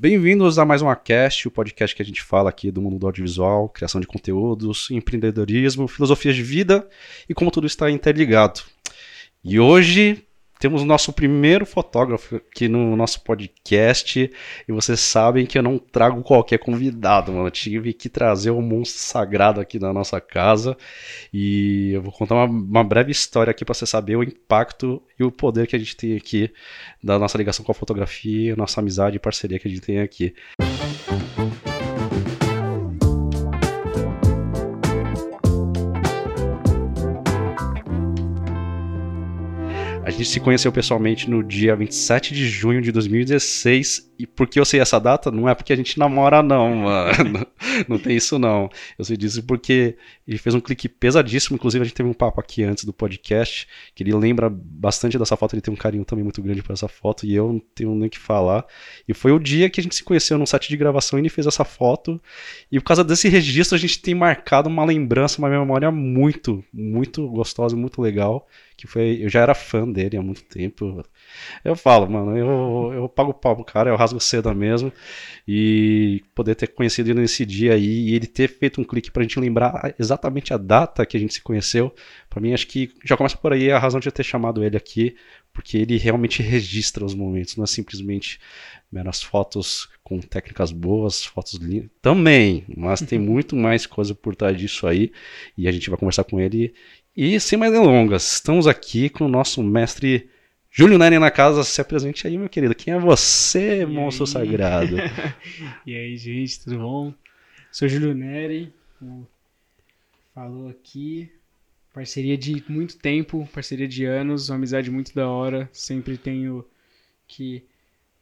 Bem-vindos a mais uma cast, o podcast que a gente fala aqui do mundo do audiovisual, criação de conteúdos, empreendedorismo, filosofias de vida e como tudo está interligado. E hoje temos o nosso primeiro fotógrafo aqui no nosso podcast. E vocês sabem que eu não trago qualquer convidado, mano. Eu tive que trazer um monstro sagrado aqui na nossa casa. E eu vou contar uma, uma breve história aqui para você saber o impacto e o poder que a gente tem aqui da nossa ligação com a fotografia, nossa amizade e parceria que a gente tem aqui. A gente se conheceu pessoalmente no dia 27 de junho de 2016. E por que eu sei essa data? Não é porque a gente namora, não, mano. não tem isso, não. Eu sei disso porque ele fez um clique pesadíssimo. Inclusive, a gente teve um papo aqui antes do podcast, que ele lembra bastante dessa foto. Ele tem um carinho também muito grande por essa foto. E eu não tenho nem o que falar. E foi o dia que a gente se conheceu num set de gravação e ele fez essa foto. E por causa desse registro, a gente tem marcado uma lembrança, uma memória muito, muito gostosa, muito legal que foi. Eu já era fã dele há muito tempo. Eu falo, mano, eu, eu pago o pau pro cara, eu rasgo seda mesmo. E poder ter conhecido ele nesse dia aí e ele ter feito um clique pra gente lembrar exatamente a data que a gente se conheceu, para mim acho que já começa por aí a razão de eu ter chamado ele aqui, porque ele realmente registra os momentos, não é simplesmente meras fotos com técnicas boas, fotos lindas. Também, mas tem muito mais coisa por trás disso aí. E a gente vai conversar com ele e sem mais delongas, estamos aqui com o nosso mestre Júlio Neri na casa. Se apresente aí, meu querido. Quem é você, e monstro aí? sagrado? e aí, gente, tudo bom? Sou Júlio Neri, falou aqui. Parceria de muito tempo, parceria de anos, uma amizade muito da hora. Sempre tenho que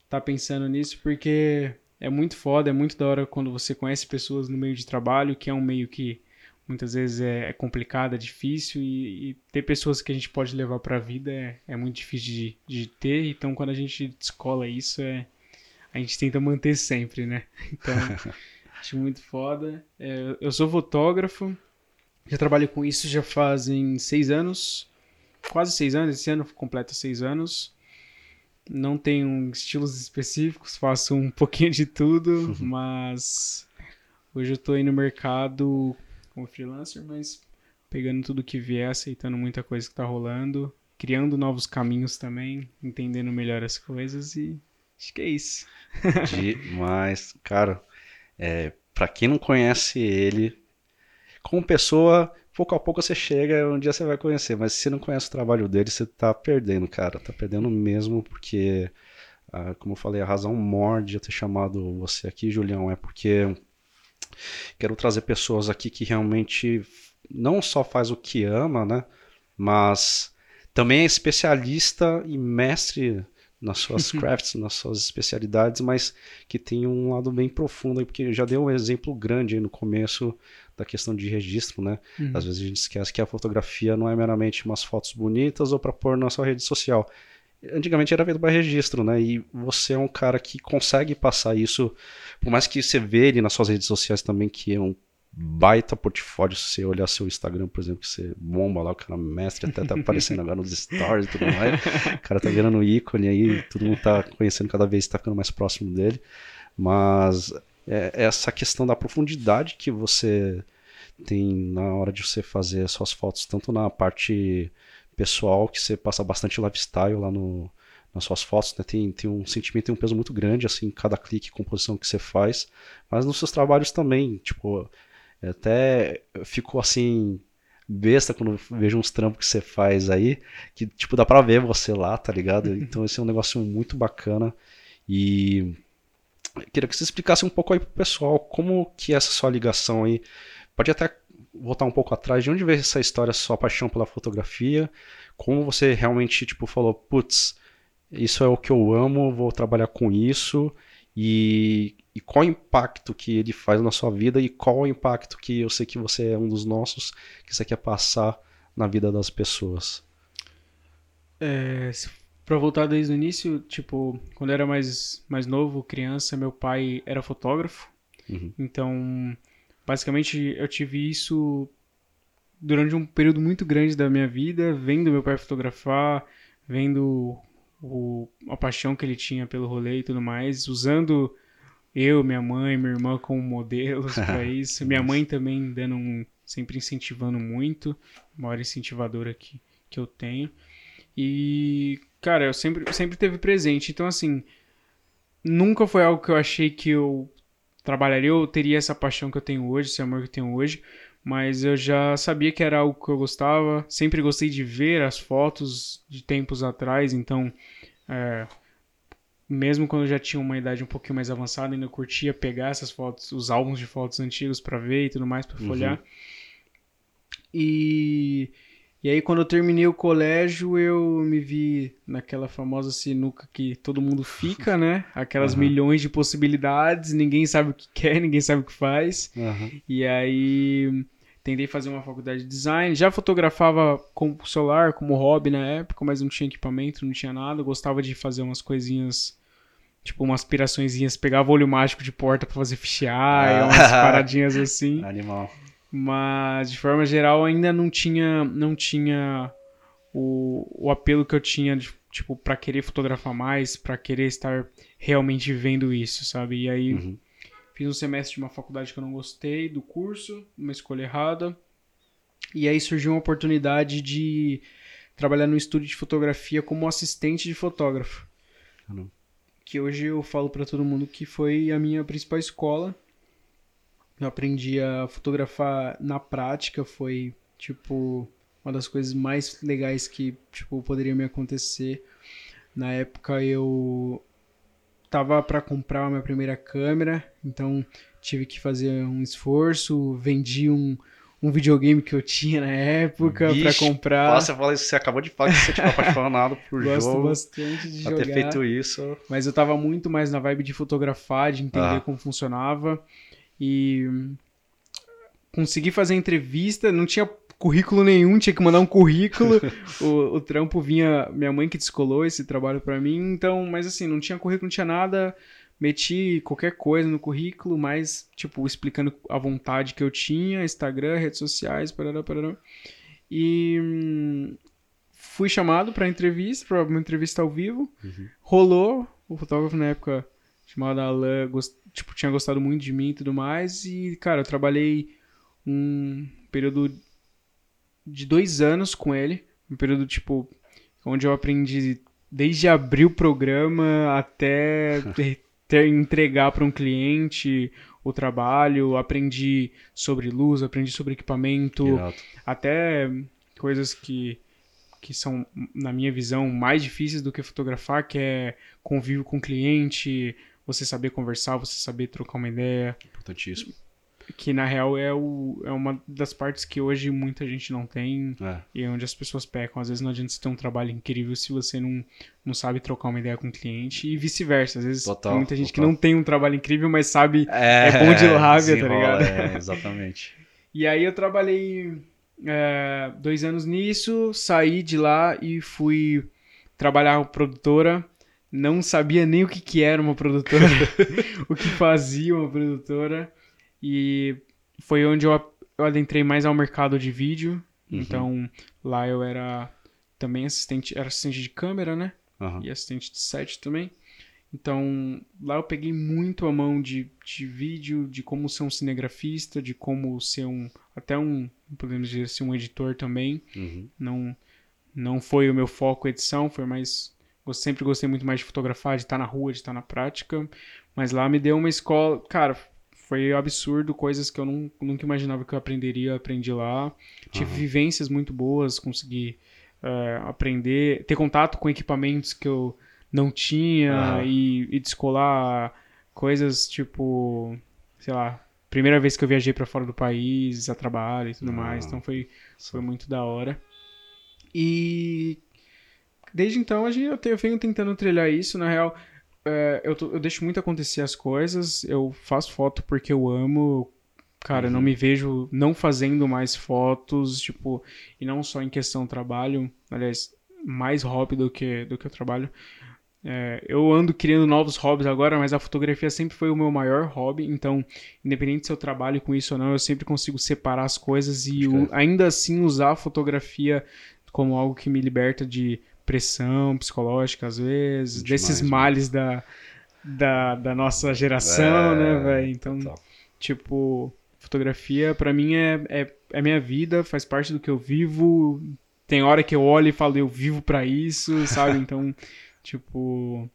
estar tá pensando nisso porque é muito foda, é muito da hora quando você conhece pessoas no meio de trabalho, que é um meio que muitas vezes é, é complicado, é difícil e, e, ter pessoas que a gente pode levar para a vida é, é muito difícil de, de, ter. Então, quando a gente descola isso, é, a gente tenta manter sempre, né? Então, acho muito foda. É, eu sou fotógrafo, já trabalho com isso já fazem seis anos, quase seis anos. Esse ano completa seis anos. Não tenho estilos específicos, faço um pouquinho de tudo, mas hoje eu estou aí no mercado como freelancer, mas pegando tudo que vier, aceitando muita coisa que tá rolando, criando novos caminhos também, entendendo melhor as coisas e acho que é isso. Demais. Cara, é, para quem não conhece ele, como pessoa, pouco a pouco você chega, um dia você vai conhecer, mas se não conhece o trabalho dele, você tá perdendo, cara. Tá perdendo mesmo, porque, ah, como eu falei, a razão maior de eu ter chamado você aqui, Julião, é porque Quero trazer pessoas aqui que realmente não só faz o que ama, né? Mas também é especialista e mestre nas suas crafts, nas suas especialidades, mas que tem um lado bem profundo porque já deu um exemplo grande aí no começo da questão de registro, né? Uhum. Às vezes a gente esquece que a fotografia não é meramente umas fotos bonitas ou para pôr na sua rede social antigamente era feito para registro, né? E você é um cara que consegue passar isso, por mais que você vê ele nas suas redes sociais também, que é um baita portfólio, se você olhar seu Instagram, por exemplo, que você bomba lá, o cara mestre, até tá aparecendo agora nos stories e tudo mais, o cara tá virando ícone aí, todo mundo tá conhecendo cada vez, tá ficando mais próximo dele, mas é, é essa questão da profundidade que você tem na hora de você fazer suas fotos, tanto na parte pessoal, que você passa bastante lifestyle lá no, nas suas fotos, né? Tem, tem um sentimento, tem um peso muito grande, assim, cada clique, composição que você faz, mas nos seus trabalhos também, tipo, até ficou assim, besta quando vejo uns trampos que você faz aí, que, tipo, dá pra ver você lá, tá ligado? Então esse é um negócio muito bacana e queria que você explicasse um pouco aí pro pessoal como que é essa sua ligação aí, pode até voltar um pouco atrás, de onde veio essa história, sua paixão pela fotografia? Como você realmente, tipo, falou, putz, isso é o que eu amo, vou trabalhar com isso, e, e qual o impacto que ele faz na sua vida e qual o impacto que eu sei que você é um dos nossos, que você quer passar na vida das pessoas? É, para voltar desde o início, tipo, quando eu era mais, mais novo, criança, meu pai era fotógrafo, uhum. então Basicamente, eu tive isso durante um período muito grande da minha vida, vendo meu pai fotografar, vendo o, a paixão que ele tinha pelo rolê e tudo mais, usando eu, minha mãe, minha irmã como modelos para isso. Minha mãe também dando um, sempre incentivando muito, maior incentivadora que, que eu tenho. E, cara, eu sempre, sempre teve presente. Então, assim, nunca foi algo que eu achei que eu trabalharia ou teria essa paixão que eu tenho hoje, esse amor que eu tenho hoje. Mas eu já sabia que era algo que eu gostava. Sempre gostei de ver as fotos de tempos atrás. Então, é, mesmo quando eu já tinha uma idade um pouquinho mais avançada, ainda curtia pegar essas fotos, os álbuns de fotos antigos para ver e tudo mais, para folhear. Uhum. E e aí, quando eu terminei o colégio, eu me vi naquela famosa sinuca que todo mundo fica, né? Aquelas uhum. milhões de possibilidades, ninguém sabe o que quer, ninguém sabe o que faz. Uhum. E aí, tentei fazer uma faculdade de design. Já fotografava com celular, como hobby na época, mas não tinha equipamento, não tinha nada. Gostava de fazer umas coisinhas, tipo umas aspiraçõezinhas. Pegava olho mágico de porta pra fazer fichar, ah. umas paradinhas assim. Animal. Mas, de forma geral, ainda não tinha, não tinha o, o apelo que eu tinha, de, tipo, para querer fotografar mais, para querer estar realmente vivendo isso, sabe? E aí, uhum. Fiz um semestre de uma faculdade que eu não gostei do curso, uma escolha errada. E aí surgiu uma oportunidade de trabalhar no estúdio de fotografia como assistente de fotógrafo. Uhum. Que hoje eu falo para todo mundo que foi a minha principal escola eu aprendi a fotografar na prática, foi tipo uma das coisas mais legais que tipo poderia me acontecer. Na época eu tava para comprar a minha primeira câmera, então tive que fazer um esforço, vendi um um videogame que eu tinha na época para comprar. Nossa, fala isso, você acabou de falar que você tipo apaixonado por Gosto jogo. Gosto bastante de jogar. ter feito isso. Mas eu tava muito mais na vibe de fotografar, de entender ah. como funcionava. E consegui fazer entrevista, não tinha currículo nenhum, tinha que mandar um currículo. o, o trampo vinha, minha mãe que descolou esse trabalho para mim, então, mas assim, não tinha currículo, não tinha nada. Meti qualquer coisa no currículo, mas, tipo, explicando a vontade que eu tinha, Instagram, redes sociais, parará, parará. E hum, fui chamado para entrevista, para uma entrevista ao vivo. Uhum. Rolou, o fotógrafo na época chamado Alan gost tipo, tinha gostado muito de mim e tudo mais. E, cara, eu trabalhei um período de dois anos com ele. Um período, tipo, onde eu aprendi desde abrir o programa até ter, entregar para um cliente o trabalho. Aprendi sobre luz, aprendi sobre equipamento. Até coisas que que são, na minha visão, mais difíceis do que fotografar, que é convívio com o cliente, você saber conversar, você saber trocar uma ideia. Importantíssimo. Que na real é, o, é uma das partes que hoje muita gente não tem é. e onde as pessoas pecam. Às vezes não adianta você ter um trabalho incrível se você não, não sabe trocar uma ideia com o cliente e vice-versa. Às vezes total, tem muita gente total. que não tem um trabalho incrível, mas sabe, é, é bom de lábia, tá ligado? É, exatamente. e aí eu trabalhei é, dois anos nisso, saí de lá e fui trabalhar com produtora não sabia nem o que, que era uma produtora, o que fazia uma produtora. E foi onde eu, eu adentrei mais ao mercado de vídeo. Uhum. Então, lá eu era também assistente, era assistente de câmera, né? Uhum. E assistente de set também. Então, lá eu peguei muito a mão de, de vídeo, de como ser um cinegrafista, de como ser um. Até um, podemos dizer assim, um editor também. Uhum. Não, não foi o meu foco edição, foi mais eu sempre gostei muito mais de fotografar, de estar na rua, de estar na prática. Mas lá me deu uma escola. Cara, foi absurdo, coisas que eu não, nunca imaginava que eu aprenderia, aprendi lá. Tive uhum. vivências muito boas, consegui uh, aprender, ter contato com equipamentos que eu não tinha uhum. e, e descolar coisas tipo, sei lá, primeira vez que eu viajei para fora do país, a trabalho e tudo uhum. mais. Então foi, foi muito da hora. E Desde então a gente, eu, tenho, eu venho tentando trilhar isso. Na real, é, eu, tô, eu deixo muito acontecer as coisas. Eu faço foto porque eu amo. Cara, uhum. não me vejo não fazendo mais fotos, tipo, e não só em questão trabalho, aliás, mais hobby do que, do que o trabalho. É, eu ando criando novos hobbies agora, mas a fotografia sempre foi o meu maior hobby, então, independente se eu trabalho com isso ou não, eu sempre consigo separar as coisas e o, ainda assim usar a fotografia como algo que me liberta de pressão psicológica, às vezes, Demais, desses males da, da, da nossa geração, É, né, velho? Então, tipo, fotografia pra mim é, é, é minha vida, faz parte do que eu vivo. Tem hora que eu olho e falo, eu vivo pra isso, sabe? Então, tipo,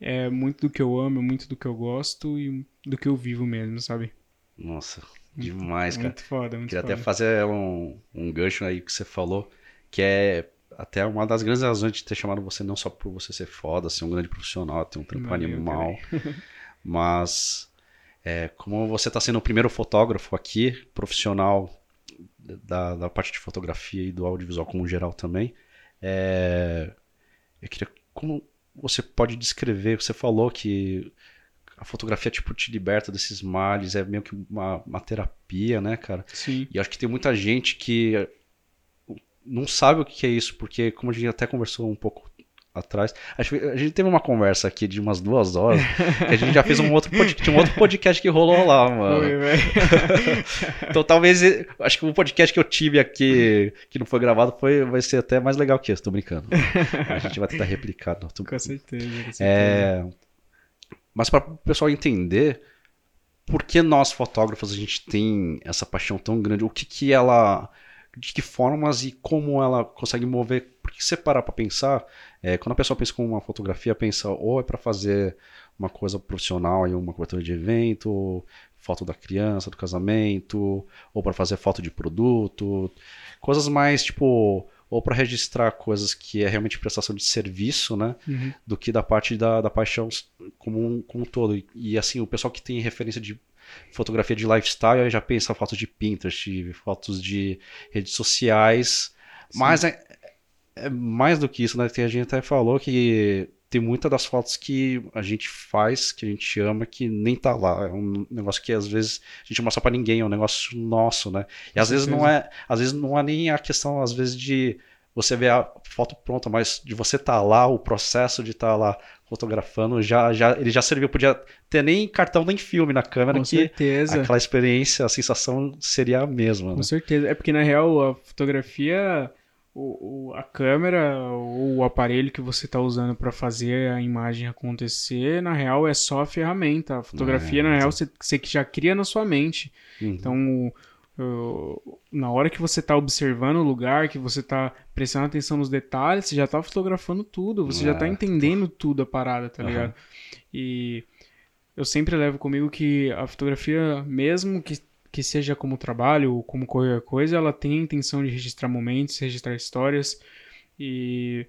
é muito do que eu amo, é muito do que eu gosto e do que eu vivo mesmo, sabe? nossa, demais, cara. Muito foda, muito Queria foda. até fazer um, um gancho aí que você falou, que é até uma das grandes razões de ter chamado você não só por você ser foda, ser um grande profissional, ter um trampo animal, mas é, como você está sendo o primeiro fotógrafo aqui, profissional da, da parte de fotografia e do audiovisual como geral também, é, eu queria como você pode descrever, você falou que a fotografia tipo te liberta desses males, é meio que uma, uma terapia, né, cara? Sim. E acho que tem muita gente que não sabe o que é isso, porque como a gente até conversou um pouco atrás, a gente teve uma conversa aqui de umas duas horas, que a gente já fez um outro podcast, um outro podcast que rolou lá, mano. Então talvez, acho que o podcast que eu tive aqui, que não foi gravado, foi, vai ser até mais legal que esse, tô brincando. A gente vai tentar replicar. Não, tô- Com certeza, com certeza. é, mas para o pessoal entender por que nós fotógrafos a gente tem essa paixão tão grande, o que que ela, de que formas e como ela consegue mover, porque se você parar para pensar, é, quando a pessoa pensa com uma fotografia, pensa ou é para fazer uma coisa profissional e uma cobertura de evento, foto da criança, do casamento, ou para fazer foto de produto, coisas mais tipo ou para registrar coisas que é realmente prestação de serviço, né? Uhum. do que da parte da, da paixão como um, como um todo. E, e, assim, o pessoal que tem referência de fotografia de lifestyle aí já pensa fotos de Pinterest, fotos de redes sociais. Mas é, é mais do que isso, né? Que a gente até falou que tem muitas das fotos que a gente faz, que a gente ama, que nem tá lá. É um negócio que às vezes a gente não mostra pra ninguém, é um negócio nosso, né? E às vezes não é, às vezes não é nem a questão, às vezes, de você ver a foto pronta, mas de você estar tá lá, o processo de estar tá lá fotografando, já, já, ele já serviu, podia ter nem cartão nem filme na câmera, Com que certeza. aquela experiência, a sensação seria a mesma. Com Né? certeza. É porque, na real, a fotografia, o, o- a câmera ou o aparelho que você está usando para fazer a imagem acontecer, na real, é só a ferramenta. A fotografia, É, na real, você, você que já cria na sua mente. Uhum. Então, o- na hora que você está observando o lugar, que você está prestando atenção nos detalhes, você já está fotografando tudo, você já está É, entendendo tudo a parada, tá Aham. ligado? E eu sempre levo comigo que a fotografia, mesmo que, que seja como trabalho ou como qualquer coisa, ela tem a intenção de registrar momentos, registrar histórias. E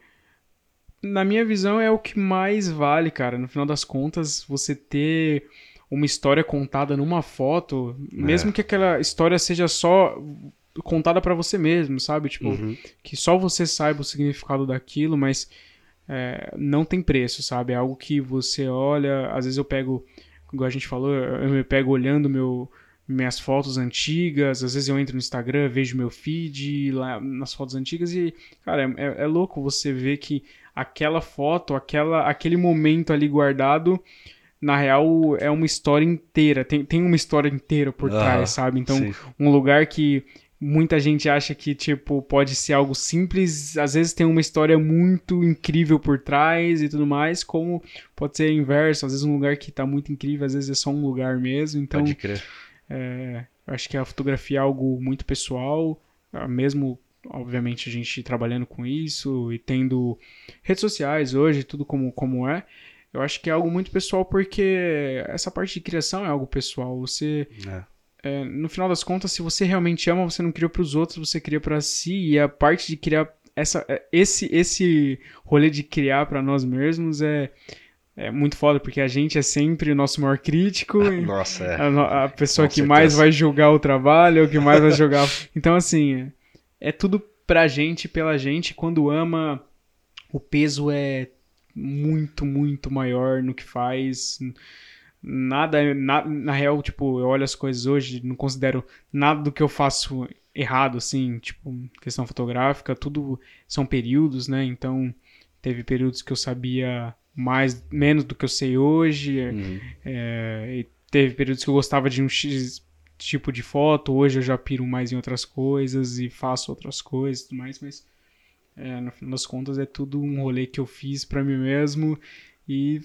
na minha visão é o que mais vale, cara. No final das contas, você ter uma história contada numa foto, mesmo que aquela história seja só contada pra você mesmo, sabe? Tipo, Uhum. que só você saiba o significado daquilo, mas é, não tem preço, sabe? É algo que você olha, às vezes eu pego, igual a gente falou, eu me pego olhando meu, minhas fotos antigas, às vezes eu entro no Instagram, vejo meu feed lá nas fotos antigas e, cara, é, é louco você ver que aquela foto, aquela, aquele momento ali guardado, na real é uma história inteira, tem, tem uma história inteira por trás, sabe? Então, Sim. um lugar que muita gente acha que, tipo, pode ser algo simples, às vezes tem uma história muito incrível por trás e tudo mais, como pode ser inverso, às vezes um lugar que tá muito incrível, às vezes é só um lugar mesmo, então Pode crer. é, eu acho que a fotografia é algo muito pessoal, ah, mesmo, obviamente, a gente trabalhando com isso e tendo redes sociais hoje, tudo como, como é, eu acho que é algo muito pessoal porque essa parte de criação é algo pessoal, você É. é, no final das contas, se você realmente ama, você não cria para os outros, você cria para si. E a parte de criar essa, é, esse esse rolê de criar para nós mesmos é, é muito foda, porque a gente é sempre o nosso maior crítico. Nossa, é. a, a pessoa Com que mais certeza. vai julgar o trabalho, o que mais vai jogar. Então, assim, é tudo pra gente, pela gente. Quando ama, o peso é muito, muito maior no que faz. Nada, na, na real, tipo, eu olho as coisas hoje, não considero nada do que eu faço errado, assim, tipo, questão fotográfica, tudo são períodos, né? Então, teve períodos que eu sabia mais, menos do que eu sei hoje, Uhum. é, e teve períodos que eu gostava de um X tipo de foto, hoje eu já piro mais em outras coisas e faço outras coisas e tudo mais, mas é, no final das contas é tudo um rolê que eu fiz pra mim mesmo e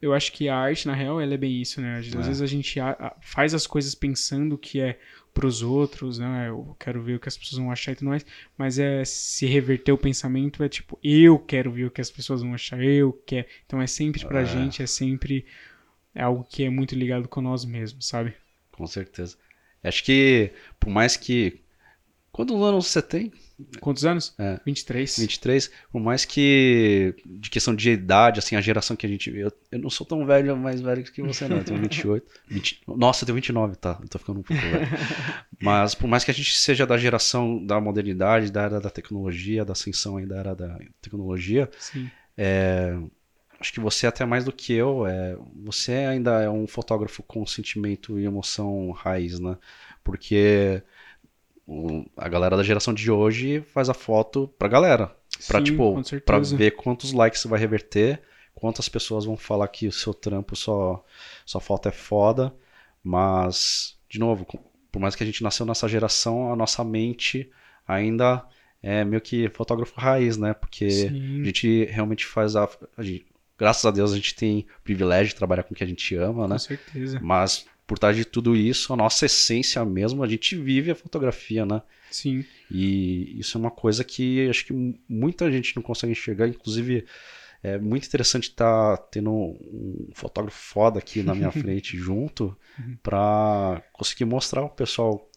eu acho que a arte, na real, ela é bem isso, né? Às É. vezes a gente faz as coisas pensando que é pros outros, né? Eu quero ver o que as pessoas vão achar e tudo mais, mas é se reverter o pensamento é tipo, eu quero ver o que as pessoas vão achar, eu quero. Então é sempre pra É. gente, é sempre é algo que é muito ligado com nós mesmos, sabe? Com certeza. Acho que, por mais que. Quantos anos você tem? Quantos anos? É. 23. 23. Por mais que, de questão de idade, assim, a geração que a gente vê. Eu, eu não sou tão velho, mais velho que você, não. Eu tenho 28. 20, nossa, eu tenho 29, tá? Eu tô ficando um pouco velho. Mas, por mais que a gente seja da geração da modernidade, da era da tecnologia, da ascensão aí da era da tecnologia, Sim. acho que você, até mais do que eu, é, você ainda é um fotógrafo com sentimento e emoção raiz, né? Porque o- a galera da geração de hoje faz a foto pra galera. Pra, Sim, tipo, pra ver quantos likes você vai reverter, quantas pessoas vão falar que o seu trampo só, sua foto é foda. Mas, de novo, por mais que a gente nasceu nessa geração, a nossa mente ainda é meio que fotógrafo raiz, né? Porque Sim. a gente realmente faz a. a gente- graças a Deus a gente tem o privilégio de trabalhar com o que a gente ama, né? Com certeza. Mas por trás de tudo isso, a nossa essência mesmo, a gente vive a fotografia, né? Sim. E isso é uma coisa que acho que muita gente não consegue enxergar. Inclusive, é muito interessante estar tendo um fotógrafo foda aqui na minha frente junto para conseguir mostrar ao pessoal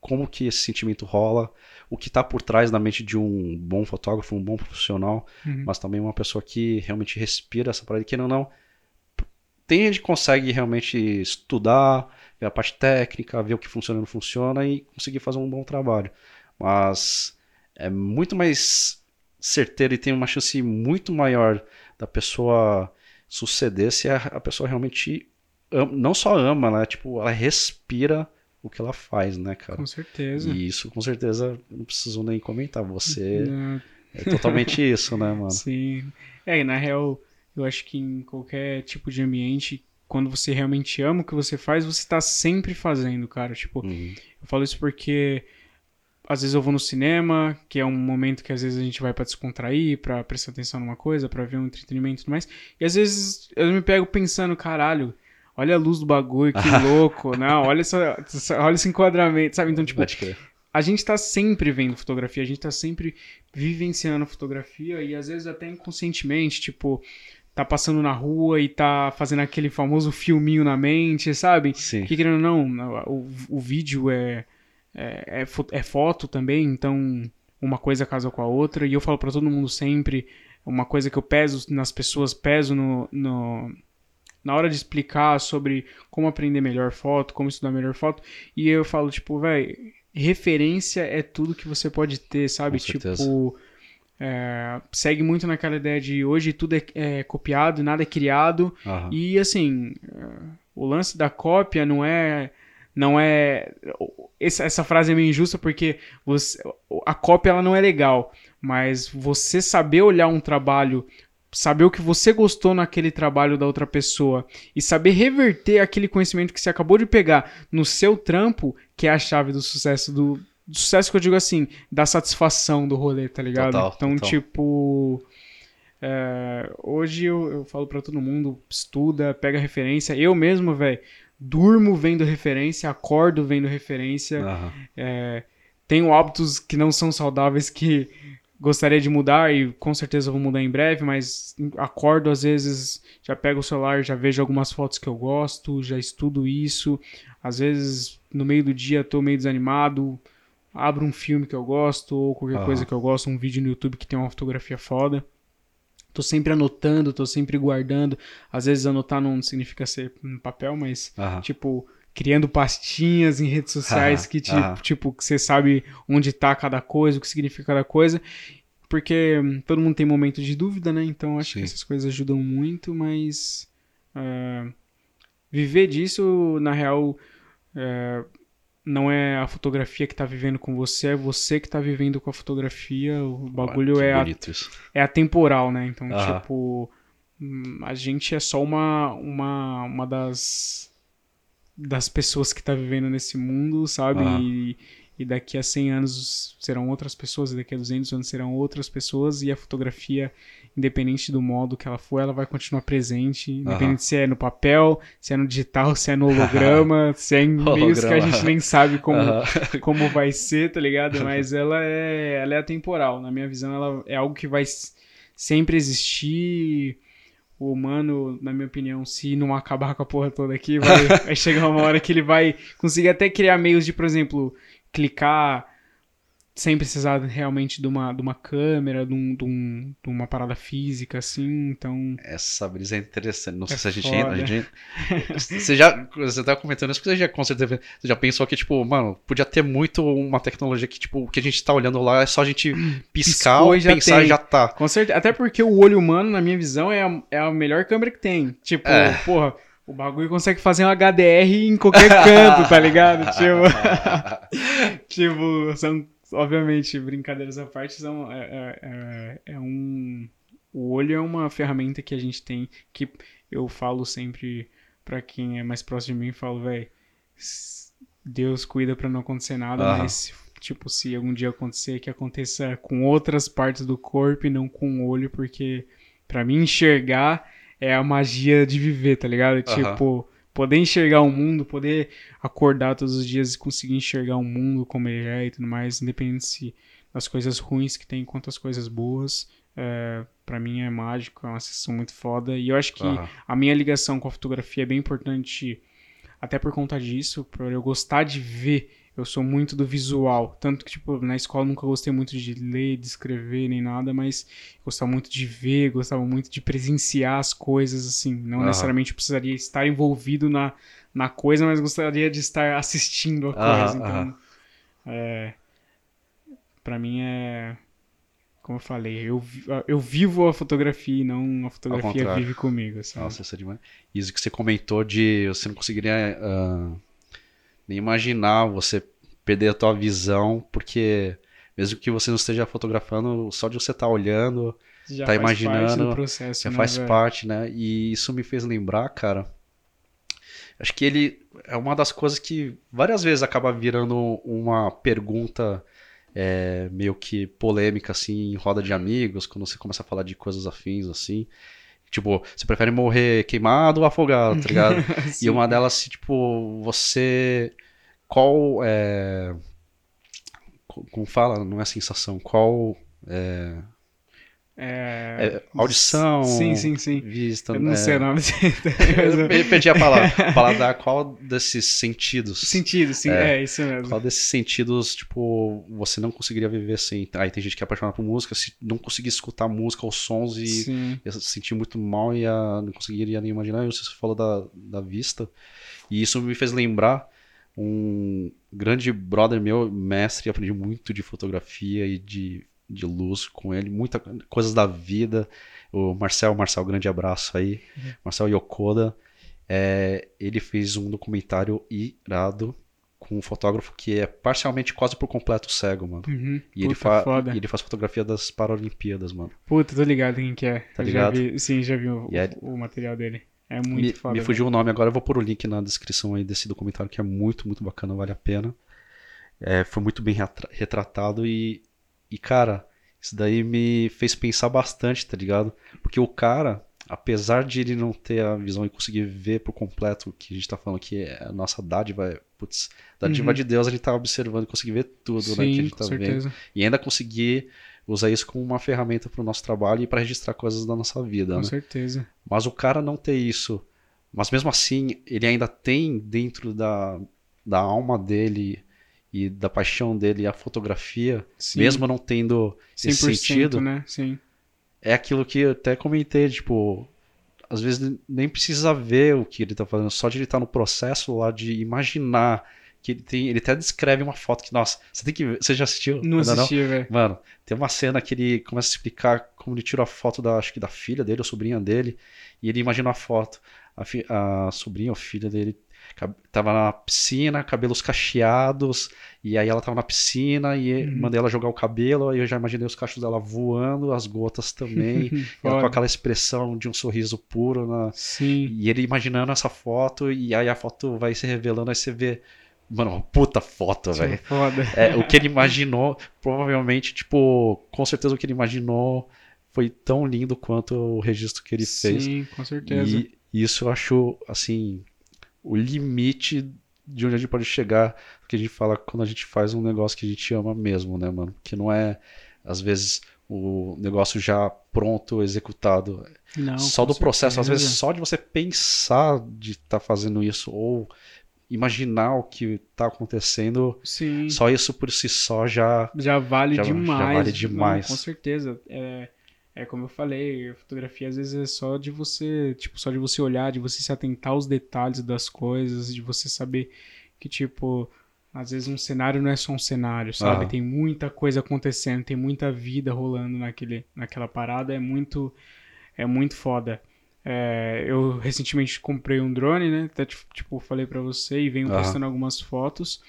como que esse sentimento rola, o que está por trás da mente de um bom fotógrafo, um bom profissional, Uhum. mas também uma pessoa que realmente respira essa parada, que não não tem gente que consegue realmente estudar, ver a parte técnica, ver o que funciona e não funciona e conseguir fazer um bom trabalho. Mas é muito mais certeiro e tem uma chance muito maior da pessoa suceder se a, pessoa realmente ama- não só ama, né? Tipo, ela respira o que ela faz, né, cara? Com certeza. E isso com certeza não preciso nem comentar. Você Não, é totalmente isso, né, mano? Sim. É, e na real, eu acho que em qualquer tipo de ambiente, quando você realmente ama o que você faz, você tá sempre fazendo, cara. Tipo, Uhum. eu falo isso porque às vezes eu vou no cinema, que é um momento que às vezes a gente vai pra descontrair, pra prestar atenção numa coisa, pra ver um entretenimento e tudo mais. E às vezes eu me pego pensando, caralho, olha a luz do bagulho, que louco. Não, olha essa, olha esse enquadramento, sabe? Então, tipo, a gente tá sempre vendo fotografia, a gente tá sempre vivenciando fotografia e às vezes até inconscientemente, tipo, tá passando na rua e tá fazendo aquele famoso filminho na mente, sabe? Sim. Que querendo ou não, o, o vídeo é, é, é, é foto também, então uma coisa casa com a outra. E eu falo pra todo mundo sempre, uma coisa que eu peso nas pessoas, peso no, no- na hora de explicar sobre como aprender melhor foto, como estudar melhor foto. E eu falo, tipo, velho, referência é tudo que você pode ter, sabe? Tipo, é, segue muito naquela ideia de hoje tudo é, é copiado, nada é criado. Aham. E assim, eh, o lance da cópia não é. Não é. Essa, essa frase é meio injusta porque você, a cópia ela não é legal. Mas você saber olhar um trabalho, saber o que você gostou naquele trabalho da outra pessoa e saber reverter aquele conhecimento que você acabou de pegar no seu trampo, que é a chave do sucesso do. Do sucesso que eu digo assim, da satisfação do rolê, tá ligado? Total, então, total. tipo. É, hoje eu, eu falo pra todo mundo, estuda, pega referência. Eu mesmo, velho, durmo vendo referência, acordo vendo referência. Aham. É, tenho hábitos que não são saudáveis que gostaria de mudar e com certeza vou mudar em breve, mas acordo às vezes, já pego o celular, já vejo algumas fotos que eu gosto, já estudo isso. Às vezes no meio do dia tô meio desanimado, abro um filme que eu gosto ou qualquer coisa que eu gosto, um vídeo no YouTube que tem uma fotografia foda. Tô sempre anotando, tô sempre guardando. Às vezes anotar não significa ser no papel, mas tipo, criando pastinhas em redes sociais que, ti- aham. tipo, que você sabe onde tá cada coisa, o que significa cada coisa. Porque hum, todo mundo tem momento de dúvida, né? Então acho Sim. que essas coisas ajudam muito, mas é, viver disso, na real, é, não é a fotografia que tá vivendo com você, é você que tá vivendo com a fotografia. O bagulho Que é, a, isso. é atemporal, né? Então, Aham. tipo, hum, a gente é só uma, uma, uma das, das pessoas que tá vivendo nesse mundo, sabe? Aham. E, e daqui a 100 anos serão outras pessoas, e daqui a 200 anos serão outras pessoas, e a fotografia independente do modo que ela for, ela vai continuar presente, independente se é no papel, se é no digital, se é no holograma, se é em meios que a gente nem sabe como, como vai ser, tá ligado? Mas ela é, ela é atemporal. Na minha visão, ela é algo que vai sempre existir o humano, na minha opinião, se não acabar com a porra toda aqui, vai, vai chegar uma hora que ele vai conseguir até criar meios de, por exemplo, clicar sem precisar realmente de uma, de uma câmera, de, um, de, um, de uma parada física, assim, então... Essa brisa é interessante, não sei É se a gente, foda. a gente... Você já, você tá comentando isso, porque você já, com certeza, você já pensou que, tipo, mano, podia ter muito uma tecnologia que, tipo, o que a gente tá olhando lá é só a gente piscar Piscou e já pensar tem. e já tá. Com certeza. Até porque o olho humano, na minha visão, é a, é a melhor câmera que tem. Tipo, É. porra, o bagulho consegue fazer um HDR em qualquer canto, tá ligado? Tipo, tipo, são, obviamente, brincadeiras à parte, são, é, é- é- é um... O olho é uma ferramenta que a gente tem, que eu falo sempre pra quem é mais próximo de mim, falo, velho, Deus cuida pra não acontecer nada, Aham. mas tipo, se algum dia acontecer, que aconteça com outras partes do corpo e não com o olho, porque pra mim enxergar é a magia de viver, tá ligado? Aham. Tipo, poder enxergar o mundo, poder acordar todos os dias e conseguir enxergar o mundo como ele é e tudo mais, independente se das coisas ruins que tem quanto as coisas boas, é, para mim é mágico, é uma sessão muito foda. E eu acho que Aham. a minha ligação com a fotografia é bem importante, até por conta disso, por eu gostar de ver. Eu sou muito do visual. Tanto que, tipo, na escola nunca gostei muito de ler, de escrever, nem nada, mas gostava muito de ver, gostava muito de presenciar as coisas, assim. Não Aham. necessariamente eu precisaria estar envolvido na, na coisa, mas gostaria de estar assistindo a coisa. Então, aham. é, pra mim é. Como eu falei, eu, vi- eu vivo a fotografia e não a fotografia vive comigo, sabe? Nossa, isso é demais. Isso que você comentou de você não conseguiria ah, nem imaginar você perder a tua visão, porque mesmo que você não esteja fotografando, só de você estar olhando, Já tá faz parte imaginando, do processo, já né, faz velho? parte, né? E isso me fez lembrar, cara. Acho que ele é uma das coisas que várias vezes acaba virando uma pergunta é, meio que polêmica, assim, em roda de amigos, quando você começa a falar de coisas afins, assim. Tipo, você prefere morrer queimado ou afogado, tá ligado? E uma delas, tipo, você. Qual é. co- Como fala? Não é sensação. Qual. É, É... é audição. Sim, sim, sim. Vista. Eu não é, sei o nome Eu pe- perdi a palavra. Paladar, qual desses sentidos? Sentido, sim, É. é, isso mesmo. Qual desses sentidos, tipo, você não conseguiria viver sem? Aí tem gente que é apaixonada por música, se não conseguir escutar música ou sons e Sim. ia se sentir muito mal e ia, não conseguiria nem imaginar. Você falou da, da vista. E isso me fez lembrar um grande brother meu, mestre, aprendi muito de fotografia e de, de luz com ele, muita coisas da vida. O Marcel, Marcel, grande abraço aí. Marcel Yokoda. É, ele fez um documentário irado com um fotógrafo que é parcialmente quase por completo cego, mano. Uhum. E ele, fa foda. ele faz fotografia das Paralimpíadas, mano. Puta, tô ligado quem que é. Tá Eu ligado? Já vi, sim, já vi o, é- o material dele. É muito Me, foda. me fugiu o nome agora, eu vou pôr o link na descrição aí desse documentário que é muito, muito bacana, vale a pena. É, foi muito bem retra- retratado e, e, cara, isso daí me fez pensar bastante, tá ligado? Porque o cara, apesar de ele não ter a visão e conseguir ver por completo o que a gente tá falando que é a nossa dádiva, é, putz, dádiva Uhum. de Deus, ele tá observando e conseguir ver tudo, né, que a Sim, gente com tá vendo. certeza. E ainda conseguir usar isso como uma ferramenta pro nosso trabalho e para registrar coisas da nossa vida, Com né? certeza. Mas o cara não ter isso, mas mesmo assim, ele ainda tem dentro da, da alma dele e da paixão dele a fotografia, Sim, mesmo não tendo esse 100%, sentido, né? Sim. é aquilo que eu até comentei, tipo, às vezes nem precisa ver o que ele tá fazendo, só de ele estar no processo lá de imaginar que ele tem, ele até descreve uma foto que, nossa, você tem que ver, você já assistiu? Não assisti, velho. Mano, tem uma cena que ele começa a explicar como ele tirou a foto da, acho que da filha dele, ou sobrinha dele, e ele imagina a foto. A, fi- a sobrinha ou filha dele tava na piscina, cabelos cacheados, e aí ela tava na piscina e Uhum. mandei ela jogar o cabelo, aí eu já imaginei os cachos dela voando, as gotas também, ela com aquela expressão de um sorriso puro na, Sim. e ele imaginando essa foto, e aí a foto vai se revelando, aí você vê. Mano, uma puta foto, velho. Foda. É, o que ele imaginou, provavelmente, tipo, com certeza o que ele imaginou foi tão lindo quanto o registro que ele fez. Sim, com certeza. E isso eu acho, assim, o limite de onde a gente pode chegar, que a gente fala quando a gente faz um negócio que a gente ama mesmo, né, mano? Que não é, às vezes, o negócio já pronto, executado. Não, só do processo, às vezes certeza. só de você pensar de estar fazendo isso ou imaginar o que está acontecendo, Sim. só isso por si só já Já vale Já- já demais. vale Não, demais. com certeza. É, é como eu falei, a fotografia às vezes é só de você, tipo, só de você olhar, de você se atentar aos detalhes das coisas, de você saber que, tipo, às vezes um cenário não é só um cenário, sabe? Aham. Tem muita coisa acontecendo, tem muita vida rolando naquele, naquela parada, é muito, é muito foda. É, eu recentemente comprei um drone, né? Até, tipo, falei pra você e venho Aham. postando algumas fotos.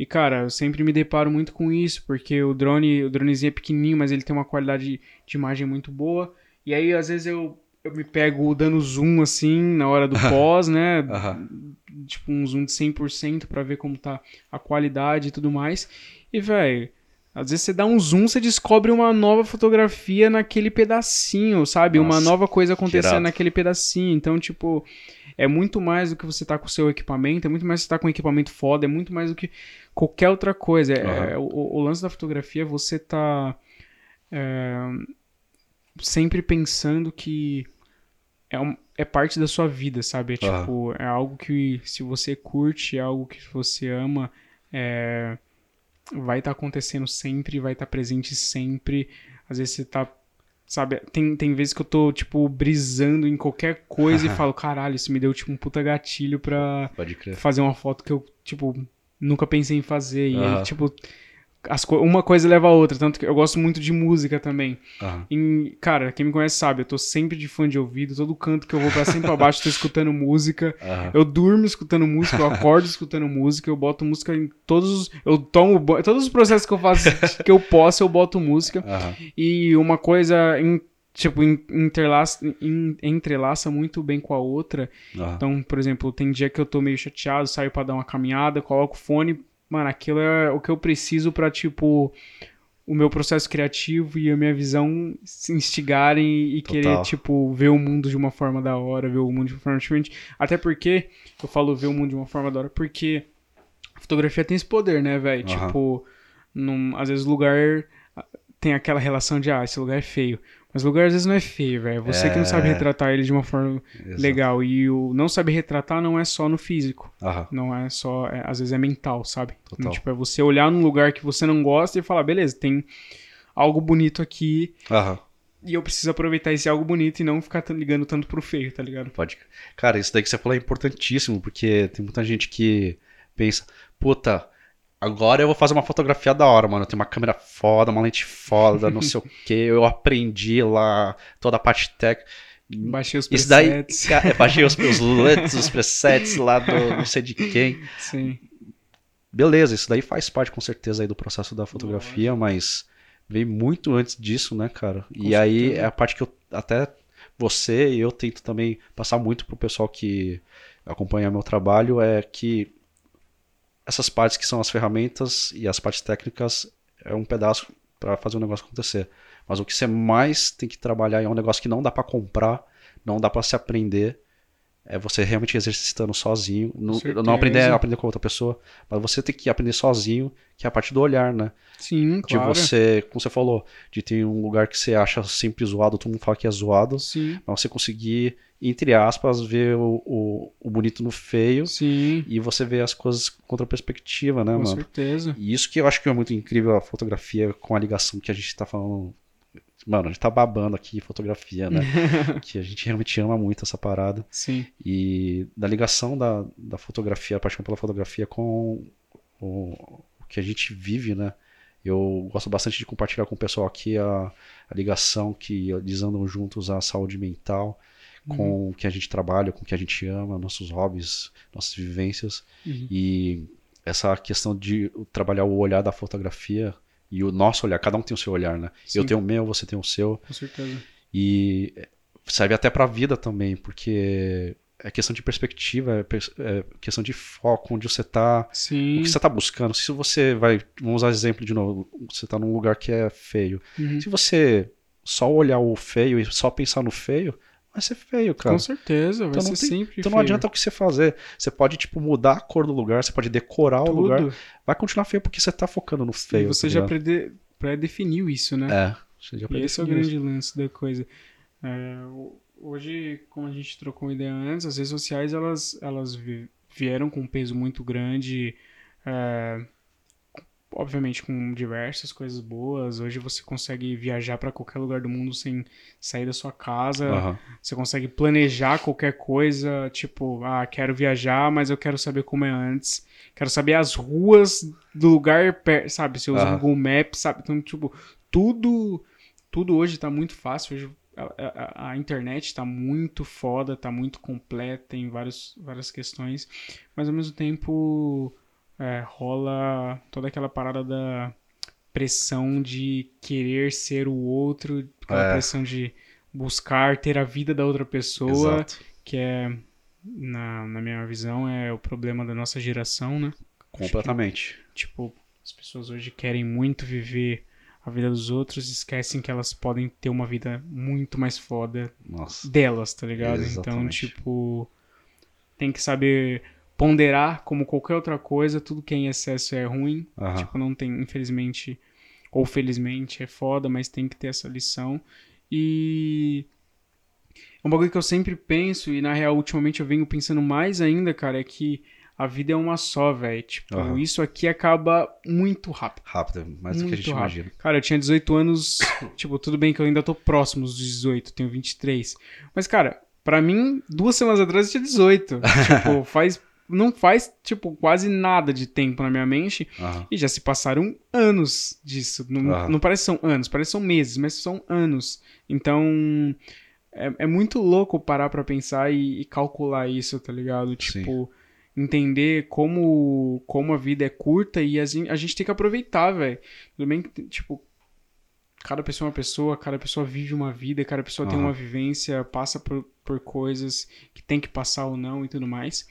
E, cara, eu sempre me deparo muito com isso, porque o drone, o dronezinho é pequenininho, mas ele tem uma qualidade de imagem muito boa. E aí, às vezes, eu, eu me pego dando zoom, assim, na hora do pós, né? Aham. Tipo, um zoom de 100% pra ver como tá a qualidade e tudo mais. E, velho, às vezes você dá um zoom, você descobre uma nova fotografia naquele pedacinho, sabe? uma Nossa, nova coisa acontecendo naquele pedacinho. Então, tipo, é muito mais do que você tá com o seu equipamento, é muito mais que você tá com um equipamento foda, é muito mais do que qualquer outra coisa. É- Aham. é- o, o lance da fotografia é você tá é, sempre pensando que é, um- é parte da sua vida, sabe? É, Aham. tipo, é algo que se você curte, é algo que você ama, é, vai estar acontecendo sempre, vai estar presente sempre. Às vezes você tá. Sabe, tem, tem vezes que eu tô, tipo, brisando em qualquer coisa e falo, caralho, isso me deu, tipo, um puta gatilho pra Pode crer. fazer uma foto que eu, tipo, nunca pensei em fazer. E aí, Aham. tipo, as co- uma coisa leva a outra. Tanto que eu gosto muito de música também. Aham. Em- cara, quem me conhece sabe, eu tô sempre de fone de ouvido, todo canto que eu vou pra cima e pra baixo, tô escutando música. Aham. Eu durmo escutando música, eu acordo escutando música, eu boto música em todos os. Eu tomo banho. Todos os processos que eu faço que eu posso, eu boto música. Aham. E uma coisa. em- Tipo, interlaça, entrelaça muito bem com a outra. Então, por exemplo, tem dia que eu tô meio chateado, saio pra dar uma caminhada, coloco o fone. Mano, aquilo é o que eu preciso pra, tipo, o meu processo criativo e a minha visão se instigarem e Total. querer, tipo, ver o mundo de uma forma da hora, ver o mundo de uma forma diferente. Até porque, eu falo ver o mundo de uma forma da hora, porque a fotografia tem esse poder, né, velho? Aham. Tipo, num, às vezes o lugar tem aquela relação de, ah, esse lugar é feio. Mas o lugar às vezes não é feio, velho. É Você que não sabe É. retratar ele de uma forma Exato. legal. E o não saber retratar não é só no físico. Aham. Não é só. é- às vezes é mental, sabe? Total. Tipo, é você olhar num lugar que você não gosta e falar, beleza, tem algo bonito aqui Aham. e eu preciso aproveitar esse algo bonito e não ficar ligando tanto pro feio, tá ligado? Pode. Cara, isso daí que você falou é importantíssimo, porque tem muita gente que pensa, puta, agora eu vou fazer uma fotografia da hora, mano. Eu tenho uma câmera foda, uma lente foda, não sei o que. Eu aprendi lá toda a parte técnica. Baixei os Isso daí, presets. ca- eu baixei os LUTs, os presets lá do não sei de quem. Sim. Beleza, isso daí faz parte com certeza aí do processo da fotografia, mas veio muito antes disso, né, cara? e aí certeza. é a parte que eu até você e eu tento também passar muito pro pessoal que acompanha meu trabalho é que essas partes que são as ferramentas e as partes técnicas é um pedaço para fazer o negócio acontecer. Mas o que você mais tem que trabalhar é um negócio que não dá para comprar, não dá para se aprender, é você realmente exercitando sozinho, não, não aprender aprender com outra pessoa, mas você tem que aprender sozinho, que é a parte do olhar, né? Sim, De claro. você, como você falou, de ter um lugar que você acha sempre zoado, todo mundo fala que é zoado, Sim, mas você conseguir, entre aspas, ver o, o, o bonito no feio sim, e você ver as coisas com outra perspectiva, né, com mano? certeza. E isso que eu acho que é muito incrível a fotografia com a ligação que a gente tá falando. Mano, a gente tá babando aqui fotografia, né? que a gente realmente ama muito essa parada. Sim, E da ligação da, da fotografia, a paixão pela fotografia com o, o que a gente vive, né? Eu gosto bastante de compartilhar com o pessoal aqui a, a ligação que eles andam juntos à saúde mental, com o que a gente trabalha, com o que a gente ama, nossos hobbies, nossas vivências. Uhum. E essa questão de trabalhar o olhar da fotografia e o nosso olhar, cada um tem o seu olhar, né? Sim. Eu tenho o meu, você tem o seu. com certeza. E serve até pra vida também, porque é questão de perspectiva, é, é questão de foco, onde você tá, o que você tá buscando. Se você vai, vamos usar exemplo de novo, você tá num lugar que é feio. Uhum. Se você só olhar o feio e só pensar no feio, vai ser feio, cara. Com certeza, vai Então ser tem- sempre Então não feio. adianta o que você fazer. Você pode, tipo, mudar a cor do lugar, você pode decorar o Tudo. lugar. Vai continuar feio porque você tá focando no E feio. você tá já pré-definiu isso, né? É. Você já E esse é o grande lance da coisa. É, o- hoje, como a gente trocou uma ideia antes, as redes sociais elas, elas vi- vieram com um peso muito grande, é, obviamente com diversas coisas boas. Hoje você consegue viajar para qualquer lugar do mundo sem sair da sua casa. Aham. Você consegue planejar qualquer coisa, tipo, ah, quero viajar, mas eu quero saber como é antes. Quero saber as ruas do lugar, sabe? Você usa o Google Maps, sabe? Então, tipo, tudo, tudo hoje tá muito fácil. Hoje a, a- a internet tá muito foda, tá muito completa em vários, várias questões, mas ao mesmo tempo é, rola toda aquela parada da pressão de querer ser o outro, aquela É. pressão de buscar ter a vida da outra pessoa, Exato. que é, na, na minha visão, é o problema da nossa geração, né? Completamente. Tipo, as pessoas hoje querem muito viver a vida dos outros e esquecem que elas podem ter uma vida muito mais foda Nossa. delas, tá ligado? Então, Exatamente. tipo, tem que saber ponderar como qualquer outra coisa, tudo que é em excesso é ruim. Aham. Tipo, não tem, infelizmente, ou felizmente, é foda, mas tem que ter essa lição. E é um bagulho que eu sempre penso, e na real, ultimamente eu venho pensando mais ainda, cara, é que a vida é uma só, velho. Tipo, Aham. isso aqui acaba muito rápido. Rápido, mais do que a gente rápido. imagina. Cara, eu tinha 18 anos. tipo, tudo bem que eu ainda tô próximo dos 18, tenho 23. Mas, cara, pra mim, duas semanas atrás eu tinha 18. tipo, faz. Não faz, tipo, quase nada de tempo na minha mente. Aham. E já se passaram anos disso. Não, Aham. não parece que são anos, parece que são meses, mas são anos. Então. É, é muito louco parar pra pensar e, e calcular isso, tá ligado? Sim. Tipo, entender como, como a vida é curta e a gente, a gente tem que aproveitar, velho. Tudo bem que, tipo, cada pessoa é uma pessoa, cada pessoa vive uma vida, cada pessoa tem Aham. uma vivência, passa por, por coisas que tem que passar ou não e tudo mais.